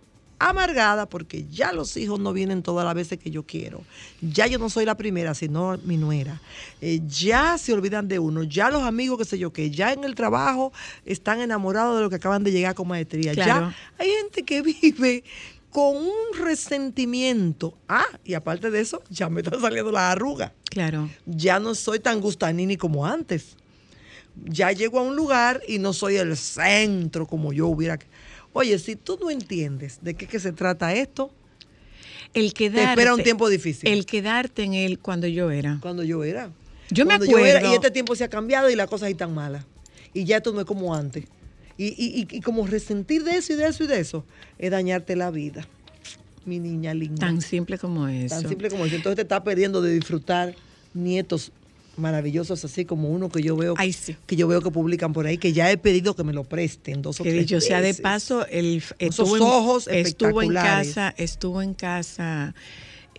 amargada porque ya los hijos no vienen todas las veces que yo quiero. Ya yo no soy la primera, sino mi nuera. Eh, ya se olvidan de uno. Ya los amigos, qué sé yo qué. Ya en el trabajo están enamorados de lo que acaban de llegar con maestría. Claro. Ya hay gente que vive con un resentimiento. Ah, y aparte de eso, ya me están saliendo las arrugas Claro. ya no soy tan gustanini como antes. Ya llego a un lugar y no soy el centro como yo hubiera. Oye, si tú no entiendes de qué que se trata esto, El quedarte. espera un tiempo difícil. El quedarte en él cuando yo era. cuando yo era. Yo me era, acuerdo. y este tiempo se ha cambiado y la cosa es tan mala. Y ya esto no es como antes. Y, y- y- y como resentir de eso y de eso y de eso es dañarte la vida. Mi niña linda. Tan simple como eso. Tan simple como eso. Entonces te estás perdiendo de disfrutar nietos maravillosos así como uno que yo veo Ay, sí. que yo veo que publican por ahí que ya he pedido que me lo presten dos o Que tres dicho sea de paso, el, Esos estuvo, en, ojos estuvo en casa, estuvo en casa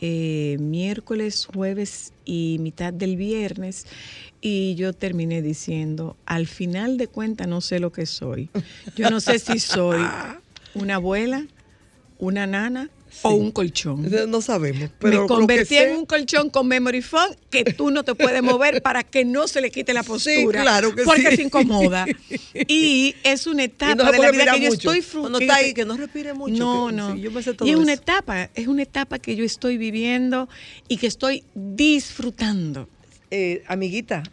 eh, miércoles, jueves y mitad del viernes y yo terminé diciendo, al final de cuentas no sé lo que soy. Yo no sé si soy <laughs> una abuela, una nana o un colchón. no sabemos pero Me convertí en un colchón con memory foam que tú no te puedes mover para que no se le quite la postura. claro que porque sí. se incomoda. Y es una etapa no de la vida que yo estoy fru- Cuando que está ahí, que no respire mucho, No, que- no. sí, yo me sé todo y es una eso. etapa, es una etapa que yo estoy viviendo y que estoy disfrutando. Eh, amiguita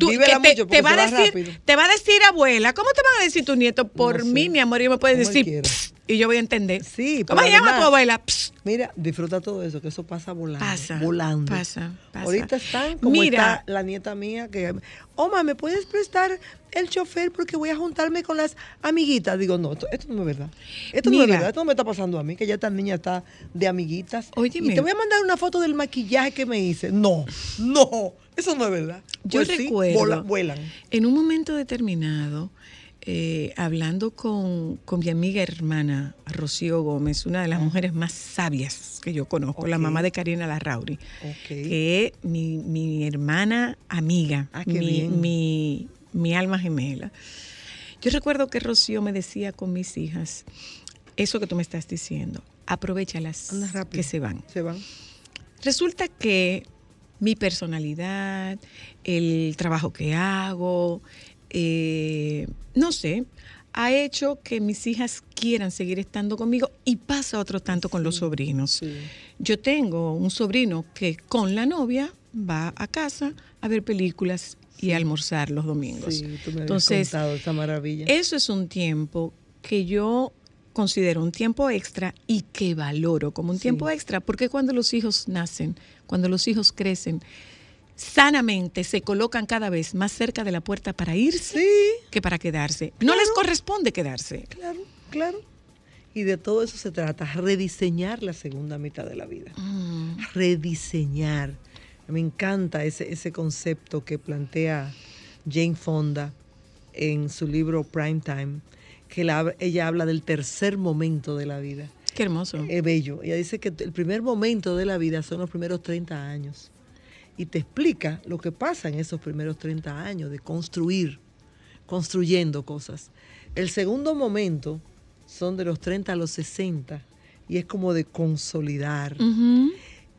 Tú, vívela que te, mucho porque te va a decir, rápido. te va a decir abuela, ¿cómo te van a decir tu nieto? Por No sé. mí, mi amor, y me puedes Como decir, y yo voy a entender. Sí, ¿Cómo se llama tu abuela? Psst. Mira, disfruta todo eso, que eso pasa volando. Pasa, volando. pasa, pasa. Ahorita están como Mira. está la nieta mía que, Oma, ¿me puedes prestar el chofer porque voy a juntarme con las amiguitas? Digo, no, esto, esto no es verdad. Esto no es verdad, esto no me está pasando a mí, que ya esta niña está de amiguitas. Y te voy a mandar una foto del maquillaje que me hice. No, no, eso no es verdad. Yo Pues sí, recuerdo, vuelan. en un momento determinado, eh, hablando con, con mi amiga hermana Rocío Gómez, una de las mujeres más sabias que yo conozco, la mamá de Karina Larrauri, Ok. que es mi, mi hermana amiga, Ah, qué mi, bien. mi- mi alma gemela. Yo recuerdo que Rocío me decía con mis hijas, eso que tú me estás diciendo, aprovechalas que se van. Se van. Resulta que mi personalidad, el trabajo que hago, eh, no sé, ha hecho que mis hijas quieran seguir estando conmigo y pasa otro tanto con los sobrinos. Sí. Yo tengo un sobrino que con la novia va a casa a ver películas y almorzar los domingos. Sí, tú me Entonces, esa maravilla. eso es un tiempo que yo considero un tiempo extra y que valoro como un Sí. tiempo extra, porque cuando los hijos nacen, cuando los hijos crecen, sanamente se colocan cada vez más cerca de la puerta para irse Sí, que para quedarse. No les corresponde quedarse. claro, claro. Y de todo eso se trata, rediseñar la segunda mitad de la vida. Mm. Rediseñar. Me encanta ese, ese concepto que plantea Jane Fonda en su libro Primetime, que la- ella habla del tercer momento de la vida. Qué hermoso. Es bello. Ella dice que el primer momento de la vida son los primeros 30 años. Y te explica lo que pasa en esos primeros 30 años de construir, construyendo cosas. El segundo momento son de los 30 a los 60 y es como de consolidar.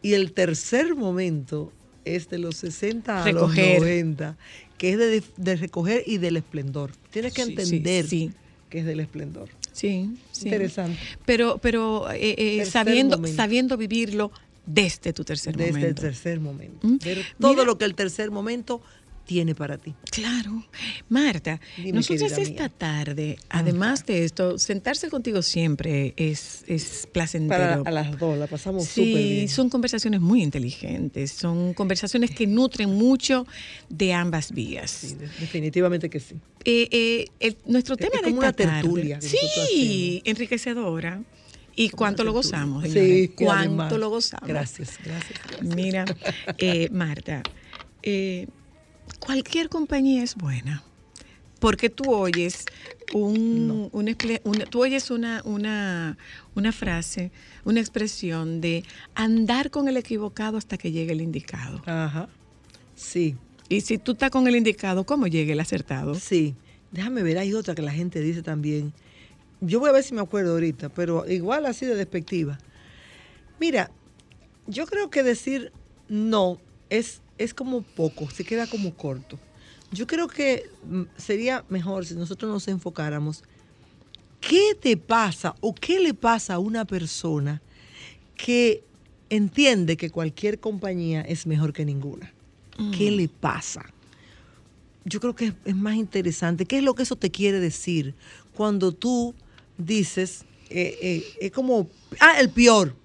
Y el tercer momento es de los 60 a Recoger. los 90, que es de, de recoger y del esplendor. Tienes que Sí, sí, entender sí. que es del esplendor. Sí, sí. Interesante. Pero, pero eh, eh, sabiendo, momento. sabiendo vivirlo desde tu tercer Desde el momento. tercer momento. Mm. Todo Mira. lo que el tercer momento tiene para ti. Claro. Marta, Dime, querida esta mía. tarde, además de esto, sentarse contigo siempre es, es Para placentero. a las dos, la pasamos súper Sí, bien. son conversaciones muy inteligentes, son conversaciones que nutren mucho de ambas vías. Sí, de- definitivamente que sí. Eh, eh, el- nuestro Es- tema es de como esta una tarde- tertulia nosotros sí, enriquecedora. Y cuánto lo gozamos, Sí, además. cuánto lo gozamos. Gracias, gracias. gracias. Mira, eh, Marta, eh, cualquier compañía es buena. Porque tú oyes un, una- tú oyes una, una, una frase, una expresión de andar con el equivocado hasta que llegue el indicado. Ajá. Sí, Y si tú estás con el indicado, ¿cómo llegue el acertado? sí. Déjame ver, hay otra que la gente dice también. Yo voy a ver si me acuerdo ahorita, pero igual así de despectiva. Mira, yo creo que decir no es, es como poco, se queda como corto. Yo creo que mm, sería mejor si nosotros nos enfocáramos. ¿Qué te pasa o qué le pasa a una persona que entiende que cualquier compañía es mejor que ninguna? ¿Qué le pasa? Yo creo que es, es más interesante. ¿Qué es lo que eso te quiere decir cuando tú dices, eh, eh, es como, ah, el peor,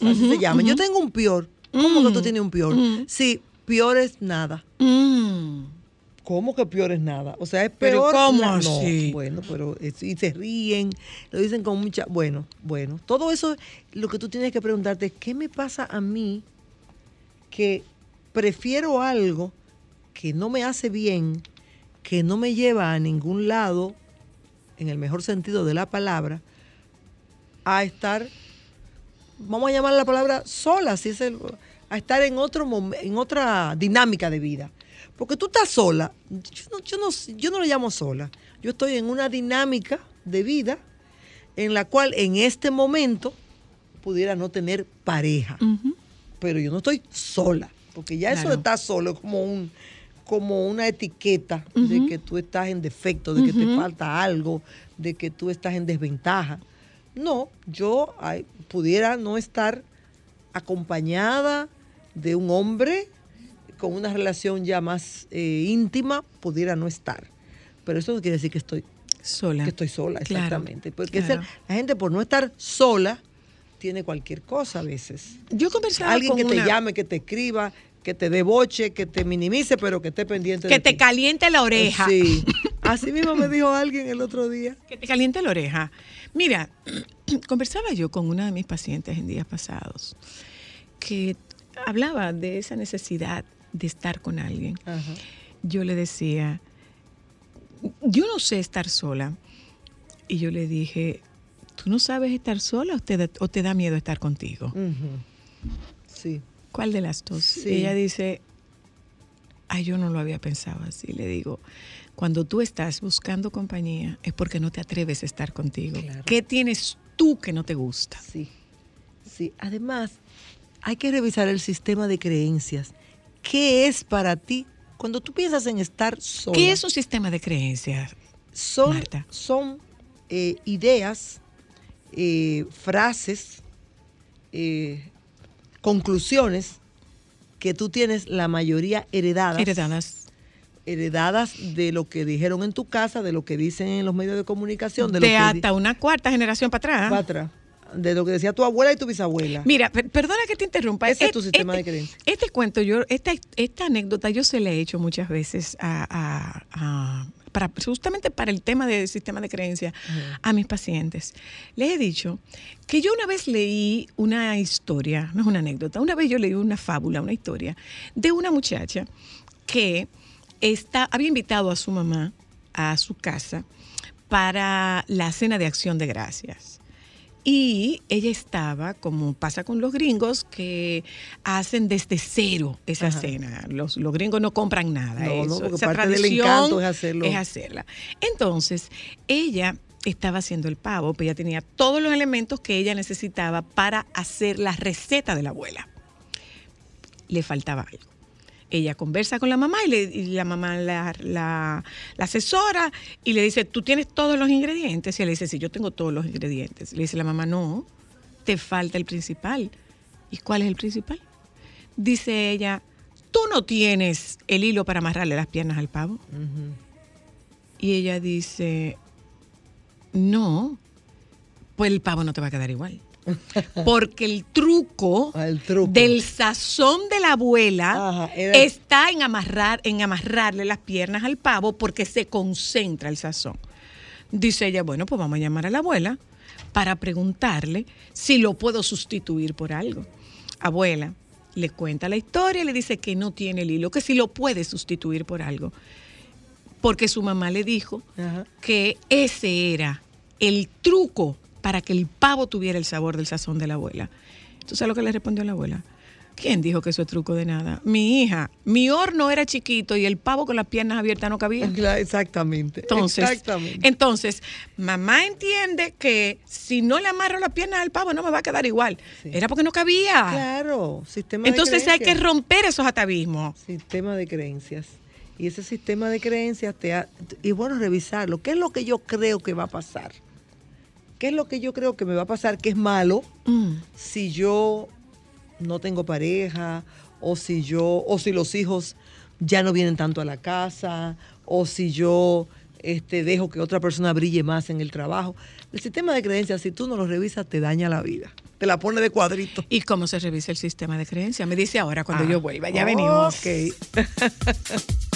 así se llama. Yo tengo un peor. ¿Cómo que tú tienes un peor? Sí, peor es nada. Mm. ¿Cómo que peor es nada? O sea, es Pero peor. ¿cómo na- así? No, bueno, pero es- y se ríen, lo dicen con mucha. Bueno, bueno. Todo eso, lo que tú tienes que preguntarte es: ¿qué me pasa a mí que prefiero algo que no me hace bien, que no me lleva a ningún lado, en el mejor sentido de la palabra, a estar, vamos a llamar la palabra sola, si es el, a estar en otro en otra dinámica de vida. Porque tú estás sola, yo no, yo no, yo no lo llamo sola, yo estoy en una dinámica de vida en la cual en este momento pudiera no tener pareja. Pero yo no estoy sola, porque ya eso de estar solo es como un como una etiqueta de que tú estás en defecto, de que te falta algo, de que tú estás en desventaja. No, yo ay, pudiera no estar acompañada de un hombre con una relación ya más eh, íntima, pudiera no estar. Pero eso no quiere decir que estoy Sola. que estoy sola, Claro, exactamente. Porque es claro. la gente por no estar sola tiene cualquier cosa a veces. Yo conversaba Alguien con que te llame, que te escriba, que te deboche, que te minimice, pero que esté pendiente que de te ti. caliente la oreja. Sí. <laughs> Así mismo me dijo alguien el otro día. Que te caliente la oreja. Mira, <clears throat> conversaba yo con una de mis pacientes en días pasados que hablaba de esa necesidad de estar con alguien. Yo le decía, yo no sé estar sola. Y yo le dije, ¿tú no sabes estar sola o te da, o te da miedo estar contigo? Sí. ¿Cuál de las dos? Sí. Ella dice, ay, yo no lo había pensado así. Le digo, cuando tú estás buscando compañía es porque no te atreves a estar contigo. Claro. ¿Qué tienes tú que no te gusta? Sí. Sí. Además, hay que revisar el sistema de creencias. ¿Qué es para ti cuando tú piensas en estar sola? ¿Qué es un sistema de creencias? son, Marta? son eh, ideas, eh, frases, eh, conclusiones que tú tienes la mayoría heredadas Heredadas. heredadas de lo que dijeron en tu casa, de lo que dicen en los medios de comunicación, de, lo que hasta una cuarta generación para atrás. para atrás, de lo que decía tu abuela y tu bisabuela. Mira, per- perdona que te interrumpa. Ese es tu Et- sistema este, de creencia. Este cuento, yo, esta, esta anécdota yo se la he hecho muchas veces a, a- a- para, justamente para el tema del sistema de creencia a mis pacientes. Les he dicho que yo una vez leí una historia, no es una anécdota, una vez yo leí una fábula, una historia, de una muchacha que está, había invitado a su mamá a su casa para la cena de acción de gracias. Y ella estaba, como pasa con los gringos, que hacen desde cero esa Ajá. cena. Los, los gringos no compran nada. No, no, porque esa parte del encanto es hacerlo. es hacerla. Entonces, ella estaba haciendo el pavo, pero ella tenía todos los elementos que ella necesitaba para hacer la receta de la abuela. Le faltaba algo. Ella conversa con la mamá y, le- y la mamá la, la- la asesora y le dice, ¿tú tienes todos los ingredientes? Y ella le dice, sí, yo tengo todos los ingredientes. Le dice la mamá, no, te falta el principal. ¿Y cuál es el principal? Dice ella, tú no tienes el hilo para amarrarle las piernas al pavo. Y ella dice, no, pues el pavo no te va a quedar igual. Porque el truco, Ah, el truco. del sazón de la abuela Ajá, era- está en amarrar, en amarrarle las piernas al pavo porque se concentra el sazón. Dice ella, bueno, pues vamos a llamar a la abuela para preguntarle si lo puedo sustituir por algo. Abuela, le cuenta la historia y le dice que no tiene el hilo, que si lo puede sustituir por algo. Porque su mamá le dijo Ajá. que ese era el truco para que el pavo tuviera el sabor del sazón de la abuela. ¿Tú sabes lo que le respondió la abuela? ¿Quién dijo que eso es truco de nada? Mi hija, mi horno era chiquito y el pavo con las piernas abiertas no cabía. Exactamente. Entonces, Exactamente. entonces, mamá entiende que si no le amarro las piernas al pavo no me va a quedar igual. Sí. Era porque no cabía. Claro, sistema Entonces de hay que romper esos atavismos. Sistema de creencias. Y ese sistema de creencias te ha, y bueno, revisarlo. ¿Qué es lo que yo creo que va a pasar? ¿Qué es lo que yo creo que me va a pasar que es malo Mm. si yo no tengo pareja o si yo o si los hijos ya no vienen tanto a la casa o si yo este, dejo que otra persona brille más en el trabajo. El sistema de creencias, si tú no lo revisas, te daña la vida. Te la pone de cuadrito. ¿Y cómo se revisa el sistema de creencia? Me dice ahora cuando Ah, yo vuelva. Ya venimos. <laughs>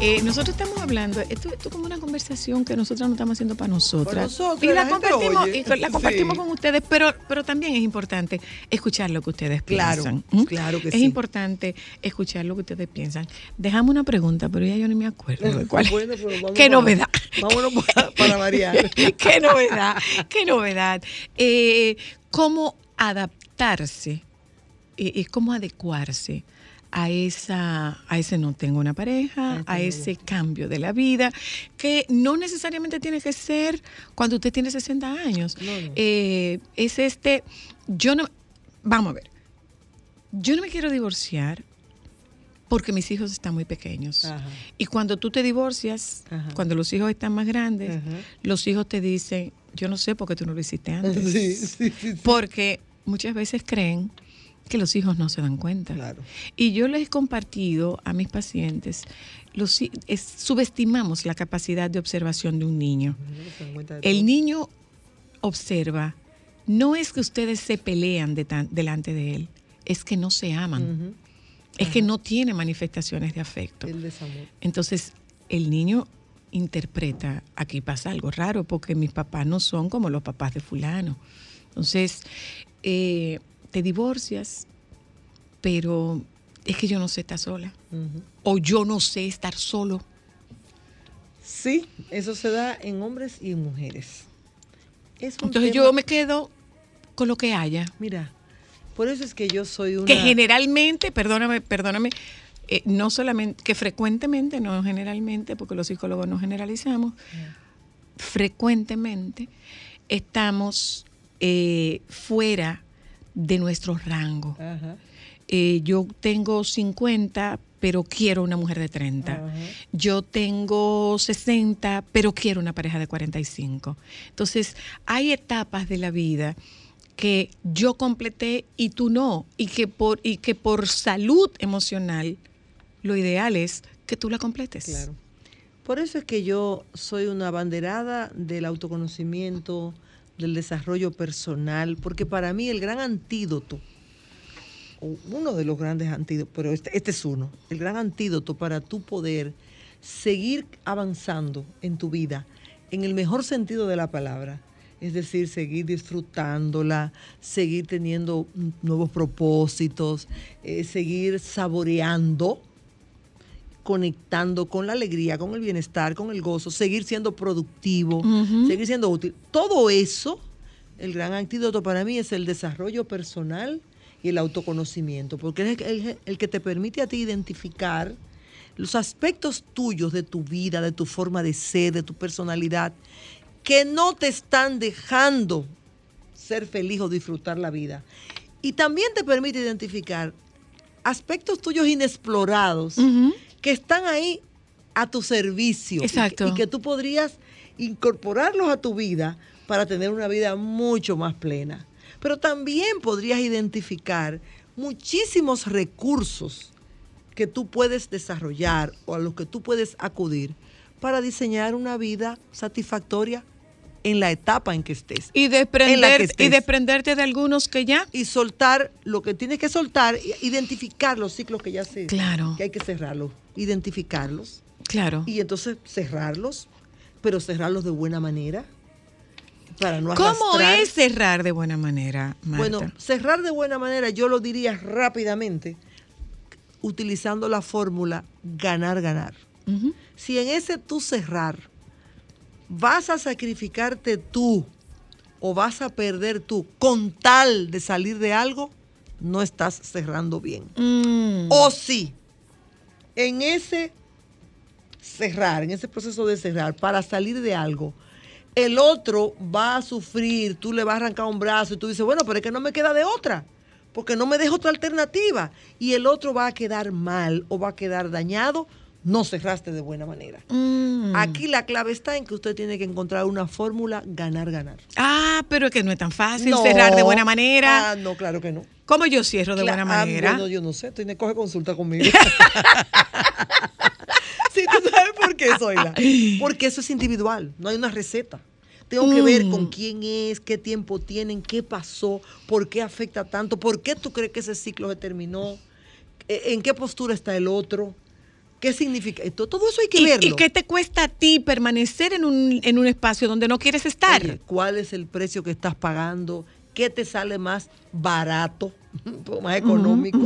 Eh, nosotros estamos hablando, esto, es como una conversación que nosotros no estamos haciendo para nosotras. Para nosotras, y la la compartimos, y con- la compartimos Sí. con ustedes, pero, pero también es importante escuchar lo que ustedes Claro, piensan. ¿m? claro que es sí. importante escuchar lo que ustedes piensan. Dejamos una pregunta, pero ya yo no me acuerdo de cuál. es. Bueno, Qué novedad. Vámonos para, para variar. <laughs> qué novedad, qué novedad. Eh, ¿Cómo adaptarse y cómo adecuarse a esa, a ese no tengo una pareja, A a ese cambio de la vida, que no necesariamente tiene que ser cuando usted tiene 60 años. No, no. Eh, es este, yo no, vamos a ver, yo no me quiero divorciar porque mis hijos están muy pequeños. Ajá. Y cuando tú te divorcias, Ajá. cuando los hijos están más grandes, Ajá. los hijos te dicen, yo no sé por qué tú no lo hiciste antes. <laughs> Sí, sí. Porque muchas veces creen que los hijos no se dan cuenta. Claro. Y yo les he compartido a mis pacientes, los, es- subestimamos la capacidad de observación de un niño. De El niño observa, no es que ustedes se pelean de tan- delante de él, es que no se aman, es que no tiene manifestaciones de afecto. El desamor. Entonces, el niño interpreta, aquí pasa algo raro, porque mis papás no son como los papás de fulano. Entonces, eh, te divorcias, pero es que yo no sé estar sola. O yo no sé estar solo. Sí, eso se da en hombres y en mujeres. Es Entonces tema- yo me quedo con lo que haya. Mira, por eso es que yo soy una... Que generalmente, perdóname, perdóname, eh, no solamente, que frecuentemente, no generalmente, porque los psicólogos no generalizamos, frecuentemente estamos eh, fuera de nuestro rango. Ajá. Eh, yo tengo 50, pero quiero una mujer de 30. Ajá. Yo tengo 60, pero quiero una pareja de 45. Entonces, hay etapas de la vida que yo completé y tú no, y que por, y que por salud emocional, lo ideal es que tú la completes. Claro. Por eso es que yo soy una banderada del autoconocimiento, del desarrollo personal, porque para mí el gran antídoto, o uno de los grandes antídotos, pero este, este es uno, el gran antídoto para tu poder seguir avanzando en tu vida, en el mejor sentido de la palabra, es decir, seguir disfrutándola, seguir teniendo nuevos propósitos, eh, seguir saboreando conectando con la alegría, con el bienestar, con el gozo, seguir siendo productivo, seguir siendo útil. Todo eso, el gran antídoto para mí es el desarrollo personal y el autoconocimiento, porque es el, el que te permite a ti identificar los aspectos tuyos de tu vida, de tu forma de ser, de tu personalidad, que no te están dejando ser feliz o disfrutar la vida. Y también te permite identificar aspectos tuyos inexplorados. Que están ahí a tu servicio. y que- Exacto. Y que, tú podrías incorporarlos a tu vida para tener una vida mucho más plena. Pero también podrías identificar muchísimos recursos que tú puedes desarrollar o a los que tú puedes acudir para diseñar una vida satisfactoria en la etapa en que estés. Y, En la que desprender, y estés. desprenderte de algunos que ya. Y soltar lo que tienes que soltar, identificar los ciclos que ya se... Claro. Que hay que cerrarlos, identificarlos Claro. y entonces cerrarlos, pero cerrarlos de buena manera para no ¿Cómo arrastrar. es cerrar de buena manera, Marta? Bueno, cerrar de buena manera, yo lo diría rápidamente, utilizando la fórmula ganar, ganar. Si en ese tú cerrar vas a sacrificarte tú o vas a perder tú con tal de salir de algo, no estás cerrando bien. Mm. O si en ese cerrar, en ese proceso de cerrar, para salir de algo, el otro va a sufrir, tú le vas a arrancar un brazo y tú dices, bueno, pero es que no me queda de otra, porque no me dejo otra alternativa. Y el otro va a quedar mal o va a quedar dañado, no cerraste de buena manera. Mm. Aquí la clave está en que usted tiene que encontrar una fórmula ganar-ganar. Ah, pero es que no es tan fácil No. cerrar de buena manera. Ah, no, claro que no. ¿Cómo yo cierro de buena ah, manera? bueno, yo no sé, tiene coge consulta conmigo. <laughs> sí, tú sabes por qué, Zoila. Porque eso es individual, no hay una receta. Tengo que ver Mm. con quién es, qué tiempo tienen, qué pasó, por qué afecta tanto, por qué tú crees que ese ciclo se terminó, eh, en qué postura está el otro, qué significa. Esto- Todo eso hay que ¿Y, verlo. y qué te cuesta a ti permanecer en un, en un espacio donde no quieres estar? Oye, ¿Cuál es el precio que estás pagando? ¿Qué te sale más barato, <laughs> más económico?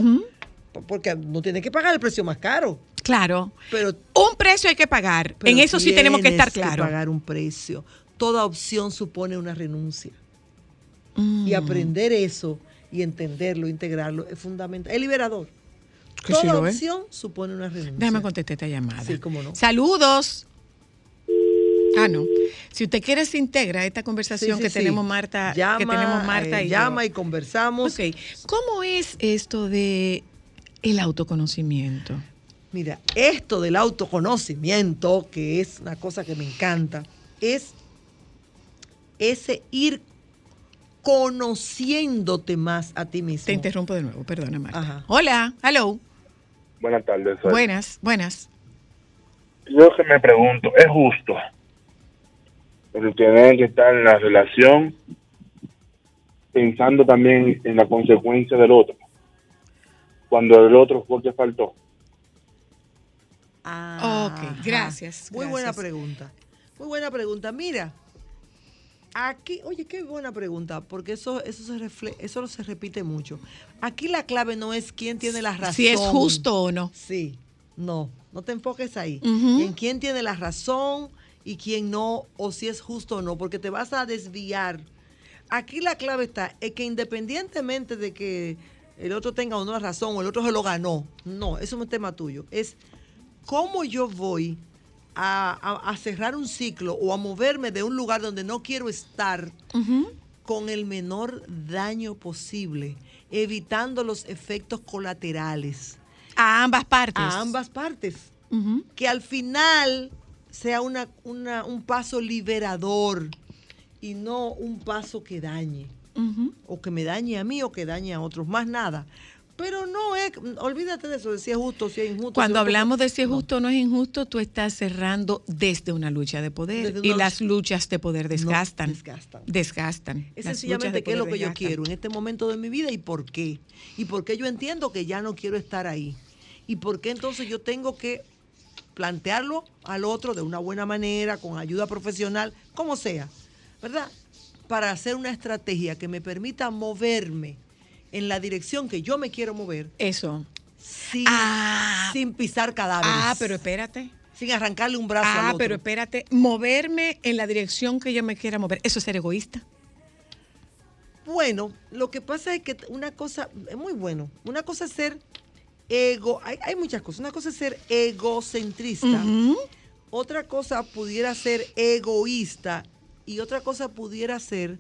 Porque no tienes que pagar el precio más caro. Claro. Pero, Un precio hay que pagar. en eso sí tenemos que estar claros. pagar un precio. Toda opción supone una renuncia. Mm. Y aprender eso y entenderlo, integrarlo, es fundamental. Es liberador. Toda es. opción supone una renuncia. Déjame contestar esta llamada. Sí, cómo no. Saludos. Ah, no. Si usted quiere se integra a esta Sí, conversación sí, que sí. tenemos Marta, llama, que tenemos Marta eh, y llama yo. y conversamos. Ok. ¿Cómo es esto de el autoconocimiento? Mira, esto del autoconocimiento, que es una cosa que me encanta, es ese ir conociéndote más a ti mismo. Te interrumpo de nuevo, perdona Marta. Ajá. Hola, hello. Buenas tardes. soy- Buenas, buenas. Yo que me pregunto, ¿es justo el tener que estar en la relación pensando también en la consecuencia del otro? Cuando el otro fue que faltó. Ajá. Ok, gracias, Muy buena pregunta. Muy buena pregunta. Mira, aquí, oye, qué buena pregunta, porque eso, eso se refle- eso se repite mucho. Aquí la clave no es quién tiene la razón. Si es justo o no. Sí, no, no te enfoques ahí. En quién tiene la razón y quién no, o si es justo o no, porque te vas a desviar. Aquí la clave está, es que independientemente de que el otro tenga o no la razón, o el otro se lo ganó, no, eso es tema tuyo. Es cómo yo voy a, a- a cerrar un ciclo o a moverme de un lugar donde no quiero estar con el menor daño posible, evitando los efectos colaterales A ambas partes. a ambas partes. Que al final sea una, una- un paso liberador y no un paso que dañe. O que me dañe a mí o que dañe a otros. Más nada. Pero no es, olvídate de eso, de si es justo, si es injusto. Cuando si hablamos de si es justo o no es injusto, tú estás cerrando desde una lucha de poder. Y las luchas de poder desgastan. desgastan. Desgastan. Es sencillamente qué es lo que yo quiero en este momento de mi vida y por qué. Y por qué yo entiendo que ya no quiero estar ahí. Y por qué entonces yo tengo que plantearlo al otro de una buena manera, con ayuda profesional, como sea, ¿verdad? Para hacer una estrategia que me permita moverme en la dirección que yo me quiero mover Eso. sin, Ah. sin pisar cadáveres. Ah, pero espérate. Sin arrancarle un brazo al Ah, otro. pero espérate. Moverme en la dirección que yo me quiera mover. Eso es ser egoísta. Bueno, lo que pasa es que una cosa, es muy bueno, una cosa es ser ego, hay, hay muchas cosas, una cosa es ser egocentrista, otra cosa pudiera ser egoísta y otra cosa pudiera ser,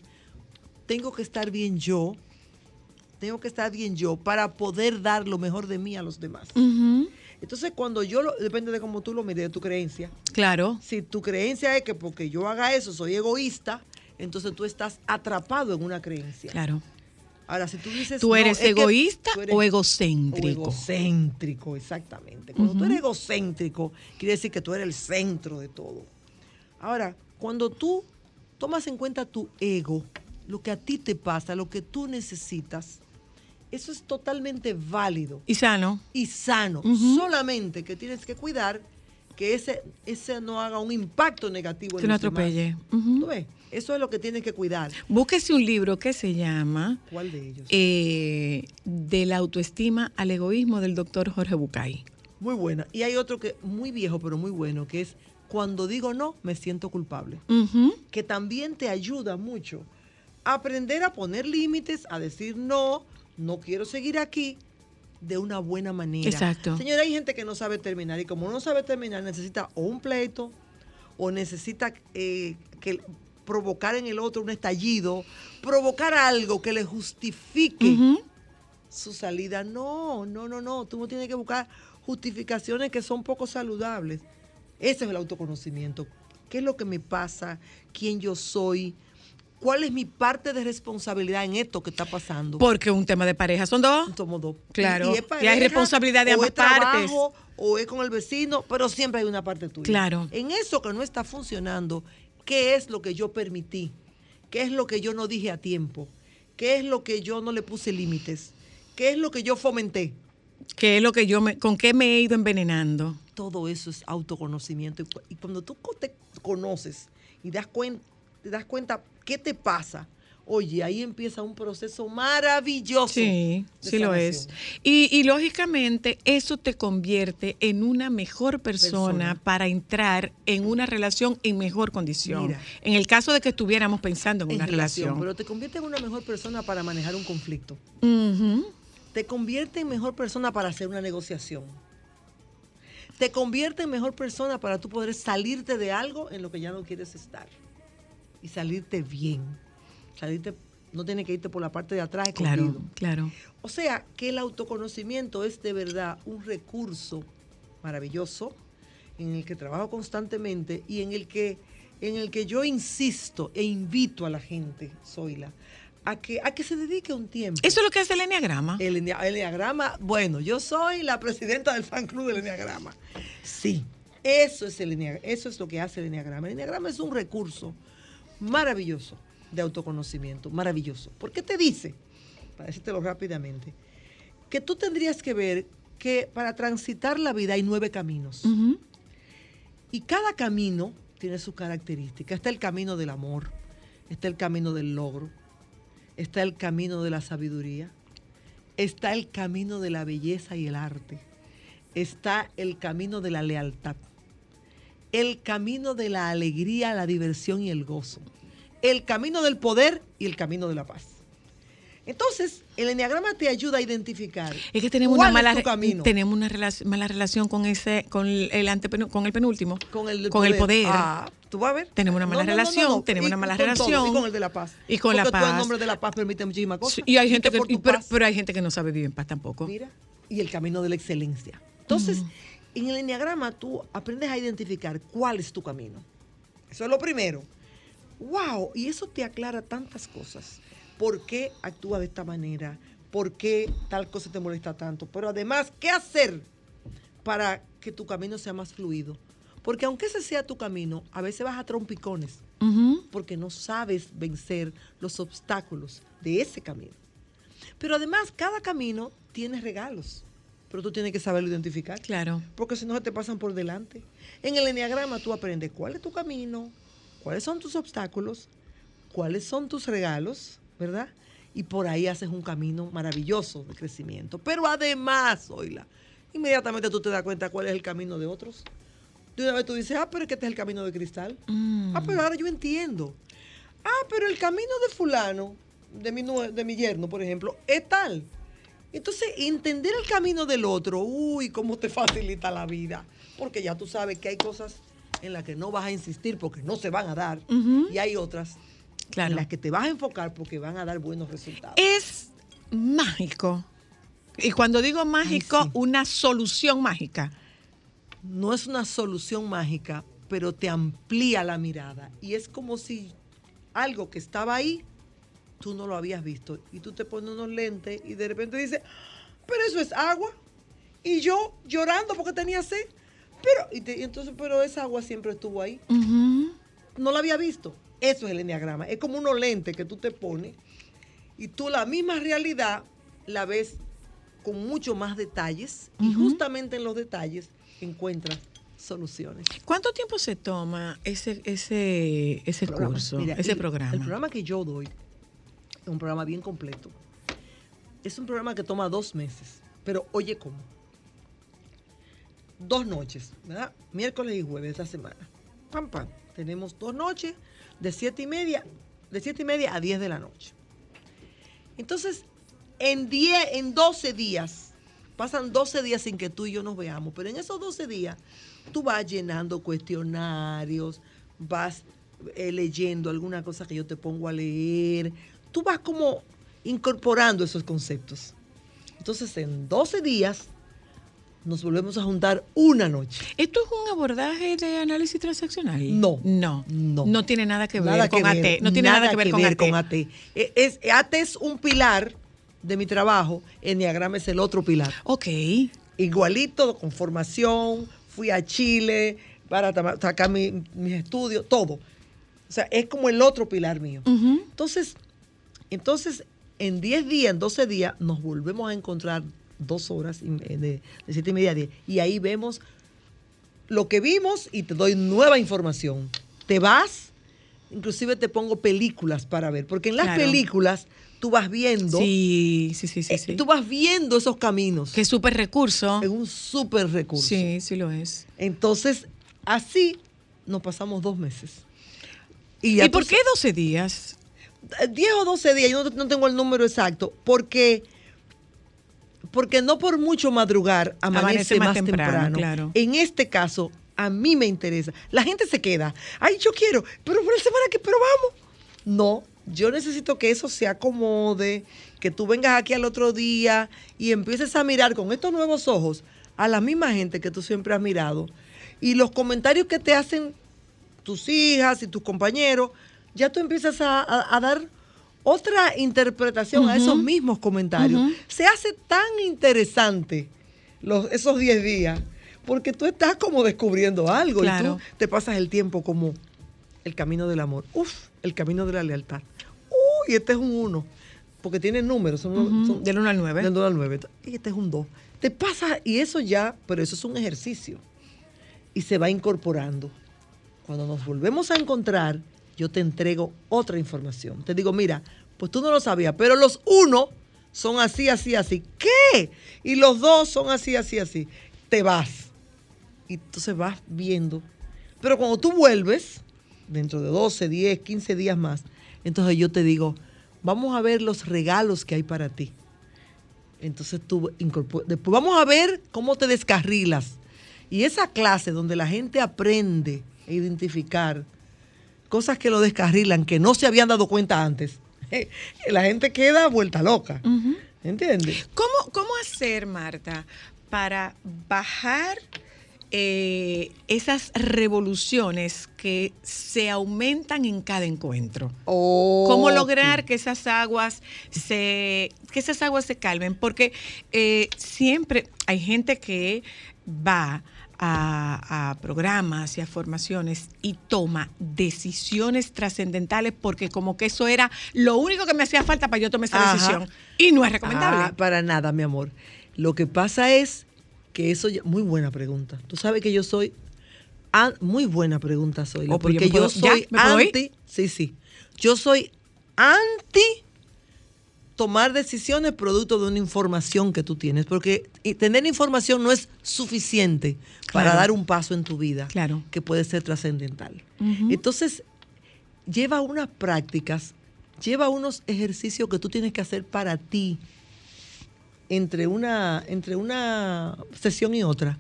tengo que estar bien yo, tengo que estar bien yo para poder dar lo mejor de mí a los demás. Entonces cuando yo, lo, depende de cómo tú lo mires, de tu creencia, Claro. si tu creencia es que porque yo haga eso soy egoísta, entonces tú estás atrapado en una creencia. Claro. Ahora, si tú dices. ¿Tú eres egoísta tú eres- o egocéntrico? O egocéntrico, exactamente. Cuando tú eres egocéntrico, quiere decir que tú eres el centro de todo. Ahora, cuando tú tomas en cuenta tu ego, lo que a ti te pasa, lo que tú necesitas, eso es totalmente válido Y sano. y sano. Solamente que tienes que cuidar que ese, ese no haga un impacto negativo en Que no los demás. atropelle. Ujú. ¿Tú ves? Eso es lo que tienes que cuidar. Búsquese un libro que se llama ¿Cuál de ellos? eh, De la autoestima al egoísmo del doctor Jorge Bucay. Muy buena. Y hay otro que muy viejo, pero muy bueno, que es Cuando digo no, me siento culpable. Que también te ayuda mucho a aprender a poner límites, a decir no, no quiero seguir aquí de una buena manera. Exacto. Señora, hay gente que no sabe terminar y como no sabe terminar, necesita o un pleito o necesita eh, que provocar en el otro un estallido, provocar algo que le justifique su salida. No, no, no, no. Tú no tienes que buscar justificaciones que son poco saludables. Ese es el autoconocimiento. ¿Qué es lo que me pasa? ¿Quién yo soy? ¿Cuál es mi parte de responsabilidad en esto que está pasando? Porque un tema de pareja son dos. Somos dos. Claro. es Y hay responsabilidad de o ambas trabajo, partes. O es con el vecino, pero siempre hay una parte tuya. Claro. En eso que no está funcionando, ¿qué es lo que yo permití? ¿Qué es lo que yo no dije a tiempo? ¿Qué es lo que yo no le puse límites? ¿Qué es lo que yo fomenté? Que es lo que yo me, con qué me he ido envenenando. Todo eso es autoconocimiento. Y cu- Y cuando tú te conoces y das cuen- te das cuenta qué te pasa, oye, ahí empieza un proceso maravilloso. Sí, sí lo es. Y, y lógicamente eso te convierte en una mejor persona, Persona. para entrar en una relación en mejor condición. Mira. en el caso de que estuviéramos pensando en, En una relación, relación. Pero te convierte en una mejor persona para manejar un conflicto. Te convierte en mejor persona para hacer una negociación. Te convierte en mejor persona para tú poder salirte de algo en lo que ya no quieres estar. Y salirte bien. Salirte, no tienes que irte por la parte de atrás Claro, escondido. claro. O sea, que el autoconocimiento es de verdad un recurso maravilloso en el que trabajo constantemente y en el que, en el que yo insisto e invito a la gente, Zoila, a que, a que se dedique un tiempo. Eso es lo que hace el enneagrama. El, el enneagrama, bueno, yo soy la presidenta del fan club del enneagrama. Sí, eso es, el eso es lo que hace el enneagrama. El enneagrama es un recurso maravilloso de autoconocimiento, maravilloso. ¿Por qué te dice, para decírtelo rápidamente, que tú tendrías que ver que para transitar la vida hay nueve caminos? Y cada camino tiene sus características. Está el camino del amor, está el camino del logro, está el camino de la sabiduría, está el camino de la belleza y el arte, está el camino de la lealtad, el camino de la alegría, la diversión y el gozo, el camino del poder y el camino de la paz. Entonces, el enneagrama te ayuda a identificar. Es que tenemos cuál una es mala tu re- camino. tenemos una relac- mala relación con ese con el con el penúltimo, con el, con el poder. Ah, tú vas a ver. Tenemos una mala relación, tenemos Y una mala con todo, relación. y con el de la paz. Y con la Porque tú en paz. nombre de la paz permite muchísimas cosas. Sí, y hay gente que, y pero, pero hay gente que no sabe vivir en paz tampoco. Mira, y el camino de la excelencia. Entonces, en el enneagrama tú aprendes a identificar cuál es tu camino. Eso es lo primero. Wow, y eso te aclara tantas cosas. ¿Por qué actúa de esta manera? ¿Por qué tal cosa te molesta tanto? Pero además, ¿qué hacer para que tu camino sea más fluido? Porque aunque ese sea tu camino, a veces vas a trompicones porque no sabes vencer los obstáculos de ese camino. Pero además, cada camino tiene regalos, pero tú tienes que saberlo identificar. Claro. Porque si no se te pasan por delante. En el enneagrama tú aprendes cuál es tu camino, cuáles son tus obstáculos, cuáles son tus regalos, ¿verdad? Y por ahí haces un camino maravilloso de crecimiento. Pero además, oíla, inmediatamente tú te das cuenta cuál es el camino de otros. De una vez tú dices, ah, pero es que este es el camino de cristal. Mm. Ah, pero ahora yo entiendo. Ah, pero el camino de fulano, de mi, de mi yerno, por ejemplo, es tal. Entonces, entender el camino del otro, uy, cómo te <laughs> facilita la vida. Porque ya tú sabes que hay cosas en las que no vas a insistir porque no se van a dar. Y hay otras Claro. en las que te vas a enfocar porque van a dar buenos resultados. Es mágico. Y cuando digo mágico, sí. una solución mágica. no es una solución mágica, pero te amplía la mirada. Y es como si algo que estaba ahí, tú no lo habías visto. Y tú te pones unos lentes y de repente dices, pero eso es agua. Y yo llorando porque tenía sed. Pero, y te- y entonces, pero esa agua siempre estuvo ahí. No la había visto. Eso es el enneagrama. Es como unos lentes que tú te pones y tú la misma realidad la ves con mucho más detalles y justamente en los detalles encuentras soluciones. ¿Cuánto tiempo se toma ese, ese, ese Programa. curso, Mira, ese el- programa? El programa que yo doy es un programa bien completo. Es un programa que toma dos meses. Pero oye cómo. Dos noches, ¿verdad? Miércoles y jueves de esta semana. Pam, pam. Tenemos dos noches de siete y media, de siete y media a 10 de la noche. Entonces, en 10, en 12 días, pasan 12 días sin que tú y yo nos veamos, pero en esos 12 días tú vas llenando cuestionarios, vas eh, leyendo alguna cosa que yo te pongo a leer, tú vas como incorporando esos conceptos. Entonces, en 12 días nos volvemos a juntar una noche. ¿Esto es un abordaje de análisis transaccional? No, No. no. No tiene nada que ver Nada con que AT. ver, No tiene nada, que ver, con, AT. AT. Eh, Es, AT es un pilar de mi trabajo, Enneagrama es el otro pilar. Ok. Igualito, con formación, fui a Chile para sacar mi- mis estudios, todo. O sea, es como el otro pilar mío. Entonces, entonces, en 10 días, en 12 días, nos volvemos a encontrar dos horas de, de 7 y media a 10. Y ahí vemos lo que vimos y te doy nueva información. Te vas, inclusive te pongo películas para ver, porque en las Claro. películas tú vas viendo, Sí, sí, sí, sí. eh, sí. tú vas viendo esos caminos. Qué súper recurso. Es un súper recurso. Sí, sí lo es. Entonces, así nos pasamos dos meses. ¿Y por qué 12 días? 10 o 12 días, yo no, no tengo el número exacto, porque, porque no por mucho madrugar amanece, más, temprano. claro. En este caso, a mí me interesa. La gente se queda, ay, yo quiero, pero por la semana que, pero vamos. No, yo necesito que eso se acomode, que tú vengas aquí al otro día y empieces a mirar con estos nuevos ojos a la misma gente que tú siempre has mirado. Y los comentarios que te hacen tus hijas y tus compañeros, ya tú empiezas a, a- a dar otra interpretación a esos mismos comentarios. Se hace tan interesante los, esos 10 días, porque tú estás como descubriendo algo Claro. y tú te pasas el tiempo como el camino del amor, uf, el camino de la lealtad. Uy, este es un 1, porque tiene números, son, Ujú, son- del uno al nueve. Del 1 al 9. Y este es un 2. Te pasa, y eso ya, pero eso es un ejercicio. Y se va incorporando. Cuando nos volvemos a encontrar, yo te entrego otra información. Te digo, mira, pues tú no lo sabías, pero los uno son así, así, así. ¿Qué? Y los dos son así, así, así. Te vas. Y entonces vas viendo. Pero cuando tú vuelves, dentro de 12, 10, 15 días más, entonces yo te digo, vamos a ver los regalos que hay para ti. Entonces tú incorpor- después vamos a ver cómo te descarrilas. Y esa clase donde la gente aprende a identificar cosas que lo descarrilan, que no se habían dado cuenta antes, <laughs> la gente queda vuelta loca. ¿Entiendes? ¿Cómo, ¿Cómo hacer, Marta, para bajar eh, esas revoluciones que se aumentan en cada encuentro? ¿Cómo lograr que esas aguas se, que esas aguas se calmen? Porque eh, siempre hay gente que va a, a programas y a formaciones y toma decisiones trascendentales porque como que eso era lo único que me hacía falta para yo tomar esa Ajá. decisión. Y no es recomendable. Ah, para nada, mi amor. Lo que pasa es que eso, ya- muy buena pregunta. Tú sabes que yo soy, muy buena pregunta soy, Oh, pues yo porque puedo- yo soy ya, anti, sí, sí, yo soy anti tomar decisiones producto de una información que tú tienes, porque tener información no es suficiente para dar un paso en tu vida Claro. que puede ser trascendental. Entonces, lleva unas prácticas, lleva unos ejercicios que tú tienes que hacer para ti entre una, entre una sesión y otra.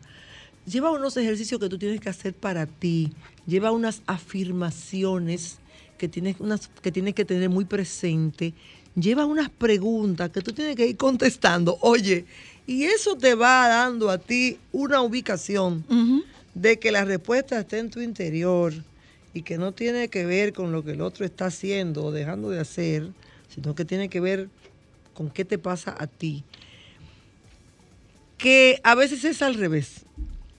Lleva unos ejercicios que tú tienes que hacer para ti. Lleva unas afirmaciones que tienes, unas, que, tienes que tener muy presente. Lleva unas preguntas que tú tienes que ir contestando. Oye, y eso te va dando a ti una ubicación de que la respuesta está en tu interior y que no tiene que ver con lo que el otro está haciendo o dejando de hacer, sino que tiene que ver con qué te pasa a ti. Que a veces es al revés.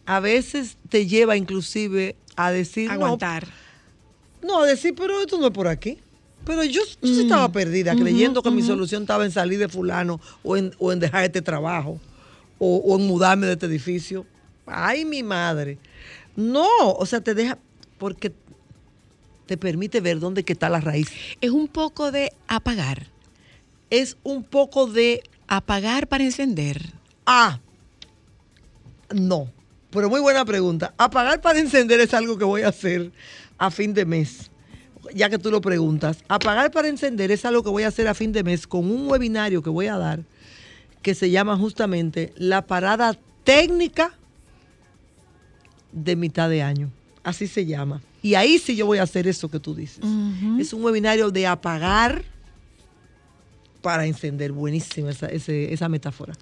A veces te lleva inclusive a decir, no, Aguantar. no, a decir, pero esto no es por aquí. Pero yo, yo sí Mm. estaba perdida, creyendo que mi solución estaba en salir de fulano o en, o en dejar este trabajo o, o en mudarme de este edificio. Ay, mi madre. No, o sea, te deja, porque te permite ver dónde que está la raíz. Es un poco de apagar. Es un poco de, Apagar para encender. ah, no. Pero muy buena pregunta. Apagar para encender es algo que voy a hacer a fin de mes. Ya que tú lo preguntas. Apagar para encender es algo que voy a hacer a fin de mes con un webinario que voy a dar que se llama justamente la parada técnica de mitad de año. Así se llama. Y ahí sí yo voy a hacer eso que tú dices. Es un webinario de apagar para encender. Buenísima esa, esa metáfora.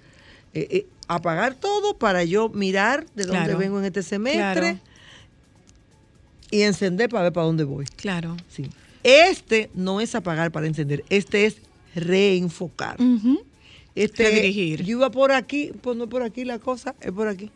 Eh, eh, apagar todo para yo mirar de dónde Claro. vengo en este semestre Claro. Y encender para ver para dónde voy. Claro. Sí. Este no es apagar para encender, este es reenfocar. Este, Redirigir. Yo iba por aquí, pues no por aquí la cosa, es por aquí.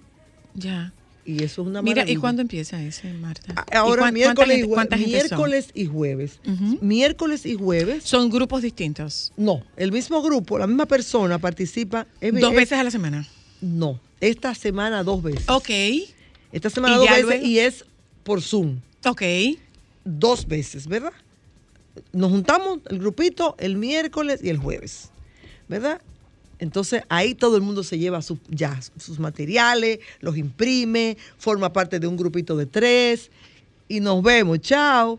Ya. Y eso es una Mira, ¿y maravilla. cuándo empieza ese, Marta? A- ¿Y Ahora cuán- miércoles, y jue- miércoles y jueves. Miércoles y jueves. Son grupos distintos. No, el mismo grupo, la misma persona participa. es- Dos es- veces a la semana. No, esta semana dos veces. Ok. Esta semana ¿Y dos veces luego? y es por Zoom. Ok. Dos veces, ¿verdad? Nos juntamos el grupito el miércoles y el jueves, ¿verdad? Entonces ahí todo el mundo se lleva su- ya sus materiales, los imprime, forma parte de un grupito de tres y nos vemos, chao.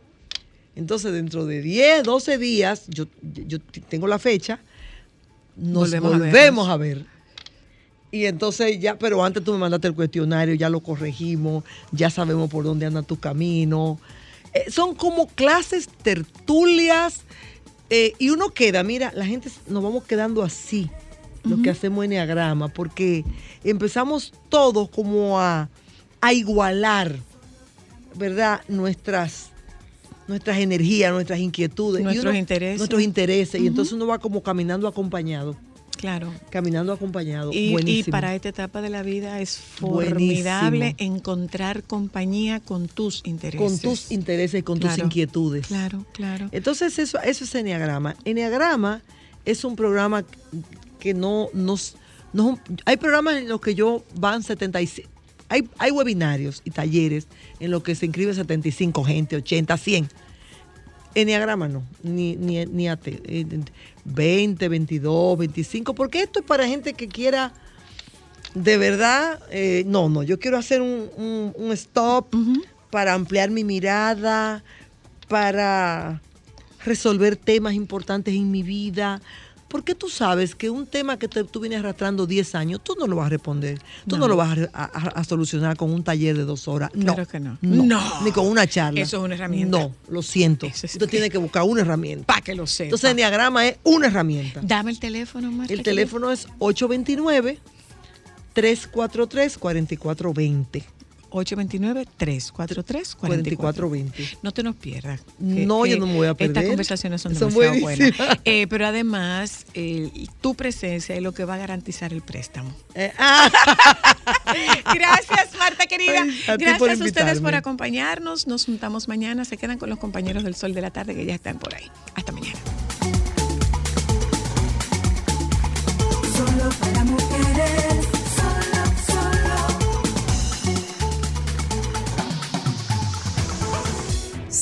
Entonces dentro de 10, 12 días, yo, yo tengo la fecha, nos Volvemos a vernos. a, ver. Y entonces ya, pero antes tú me mandaste el cuestionario, ya lo corregimos, ya sabemos por dónde anda tu camino. Eh, son como clases tertulias eh, y uno queda, mira, la gente nos vamos quedando así, lo que hacemos en Enneagrama, porque empezamos todos como a, a igualar, ¿verdad? Nuestras, nuestras energías, nuestras inquietudes. Nuestros uno- intereses. Nuestros intereses. Y entonces uno va como caminando acompañado, Claro. caminando acompañado. Y, para esta etapa de la vida es Buenísimo. formidable encontrar compañía con tus intereses. con tus intereses y con tus inquietudes. Claro, claro. Entonces eso, eso es Enneagrama. Enneagrama es un programa que no nos... no- hay programas en los que yo van 75... Hay, hay webinarios y talleres en los que se inscribe 75 gente, 80, 100. Enneagrama no, ni, ni, ni AT. eh, 20, 22, 25, porque esto es para gente que quiera de verdad, eh, no, no, yo quiero hacer un, un- un stop para ampliar mi mirada, para resolver temas importantes en mi vida. Porque tú sabes que un tema que te- tú vienes arrastrando 10 años, tú no lo vas a responder. Tú no, No. lo vas a, a- a solucionar con un taller de dos horas. No. Claro que no. no. No. Ni con una charla. Eso es una herramienta. No, lo siento. Eso es Usted que- tiene que buscar una herramienta. Para que lo sepa. Entonces, el diagrama es una herramienta. Dame el teléfono, Marta. El teléfono es 829-343-4420. 829-343-4420. No te nos pierdas. No, yo no me voy a perder. Estas conversaciones son Son demasiado buenas. Eh, pero además, eh, tu presencia es lo que va a garantizar el préstamo. Eh, ah, <laughs> Gracias, Marta querida. Ay, a ti Gracias por a ustedes por acompañarnos. Nos juntamos mañana. Se quedan con los compañeros del Sol de la Tarde que ya están por ahí. Hasta mañana. Solo para mujeres,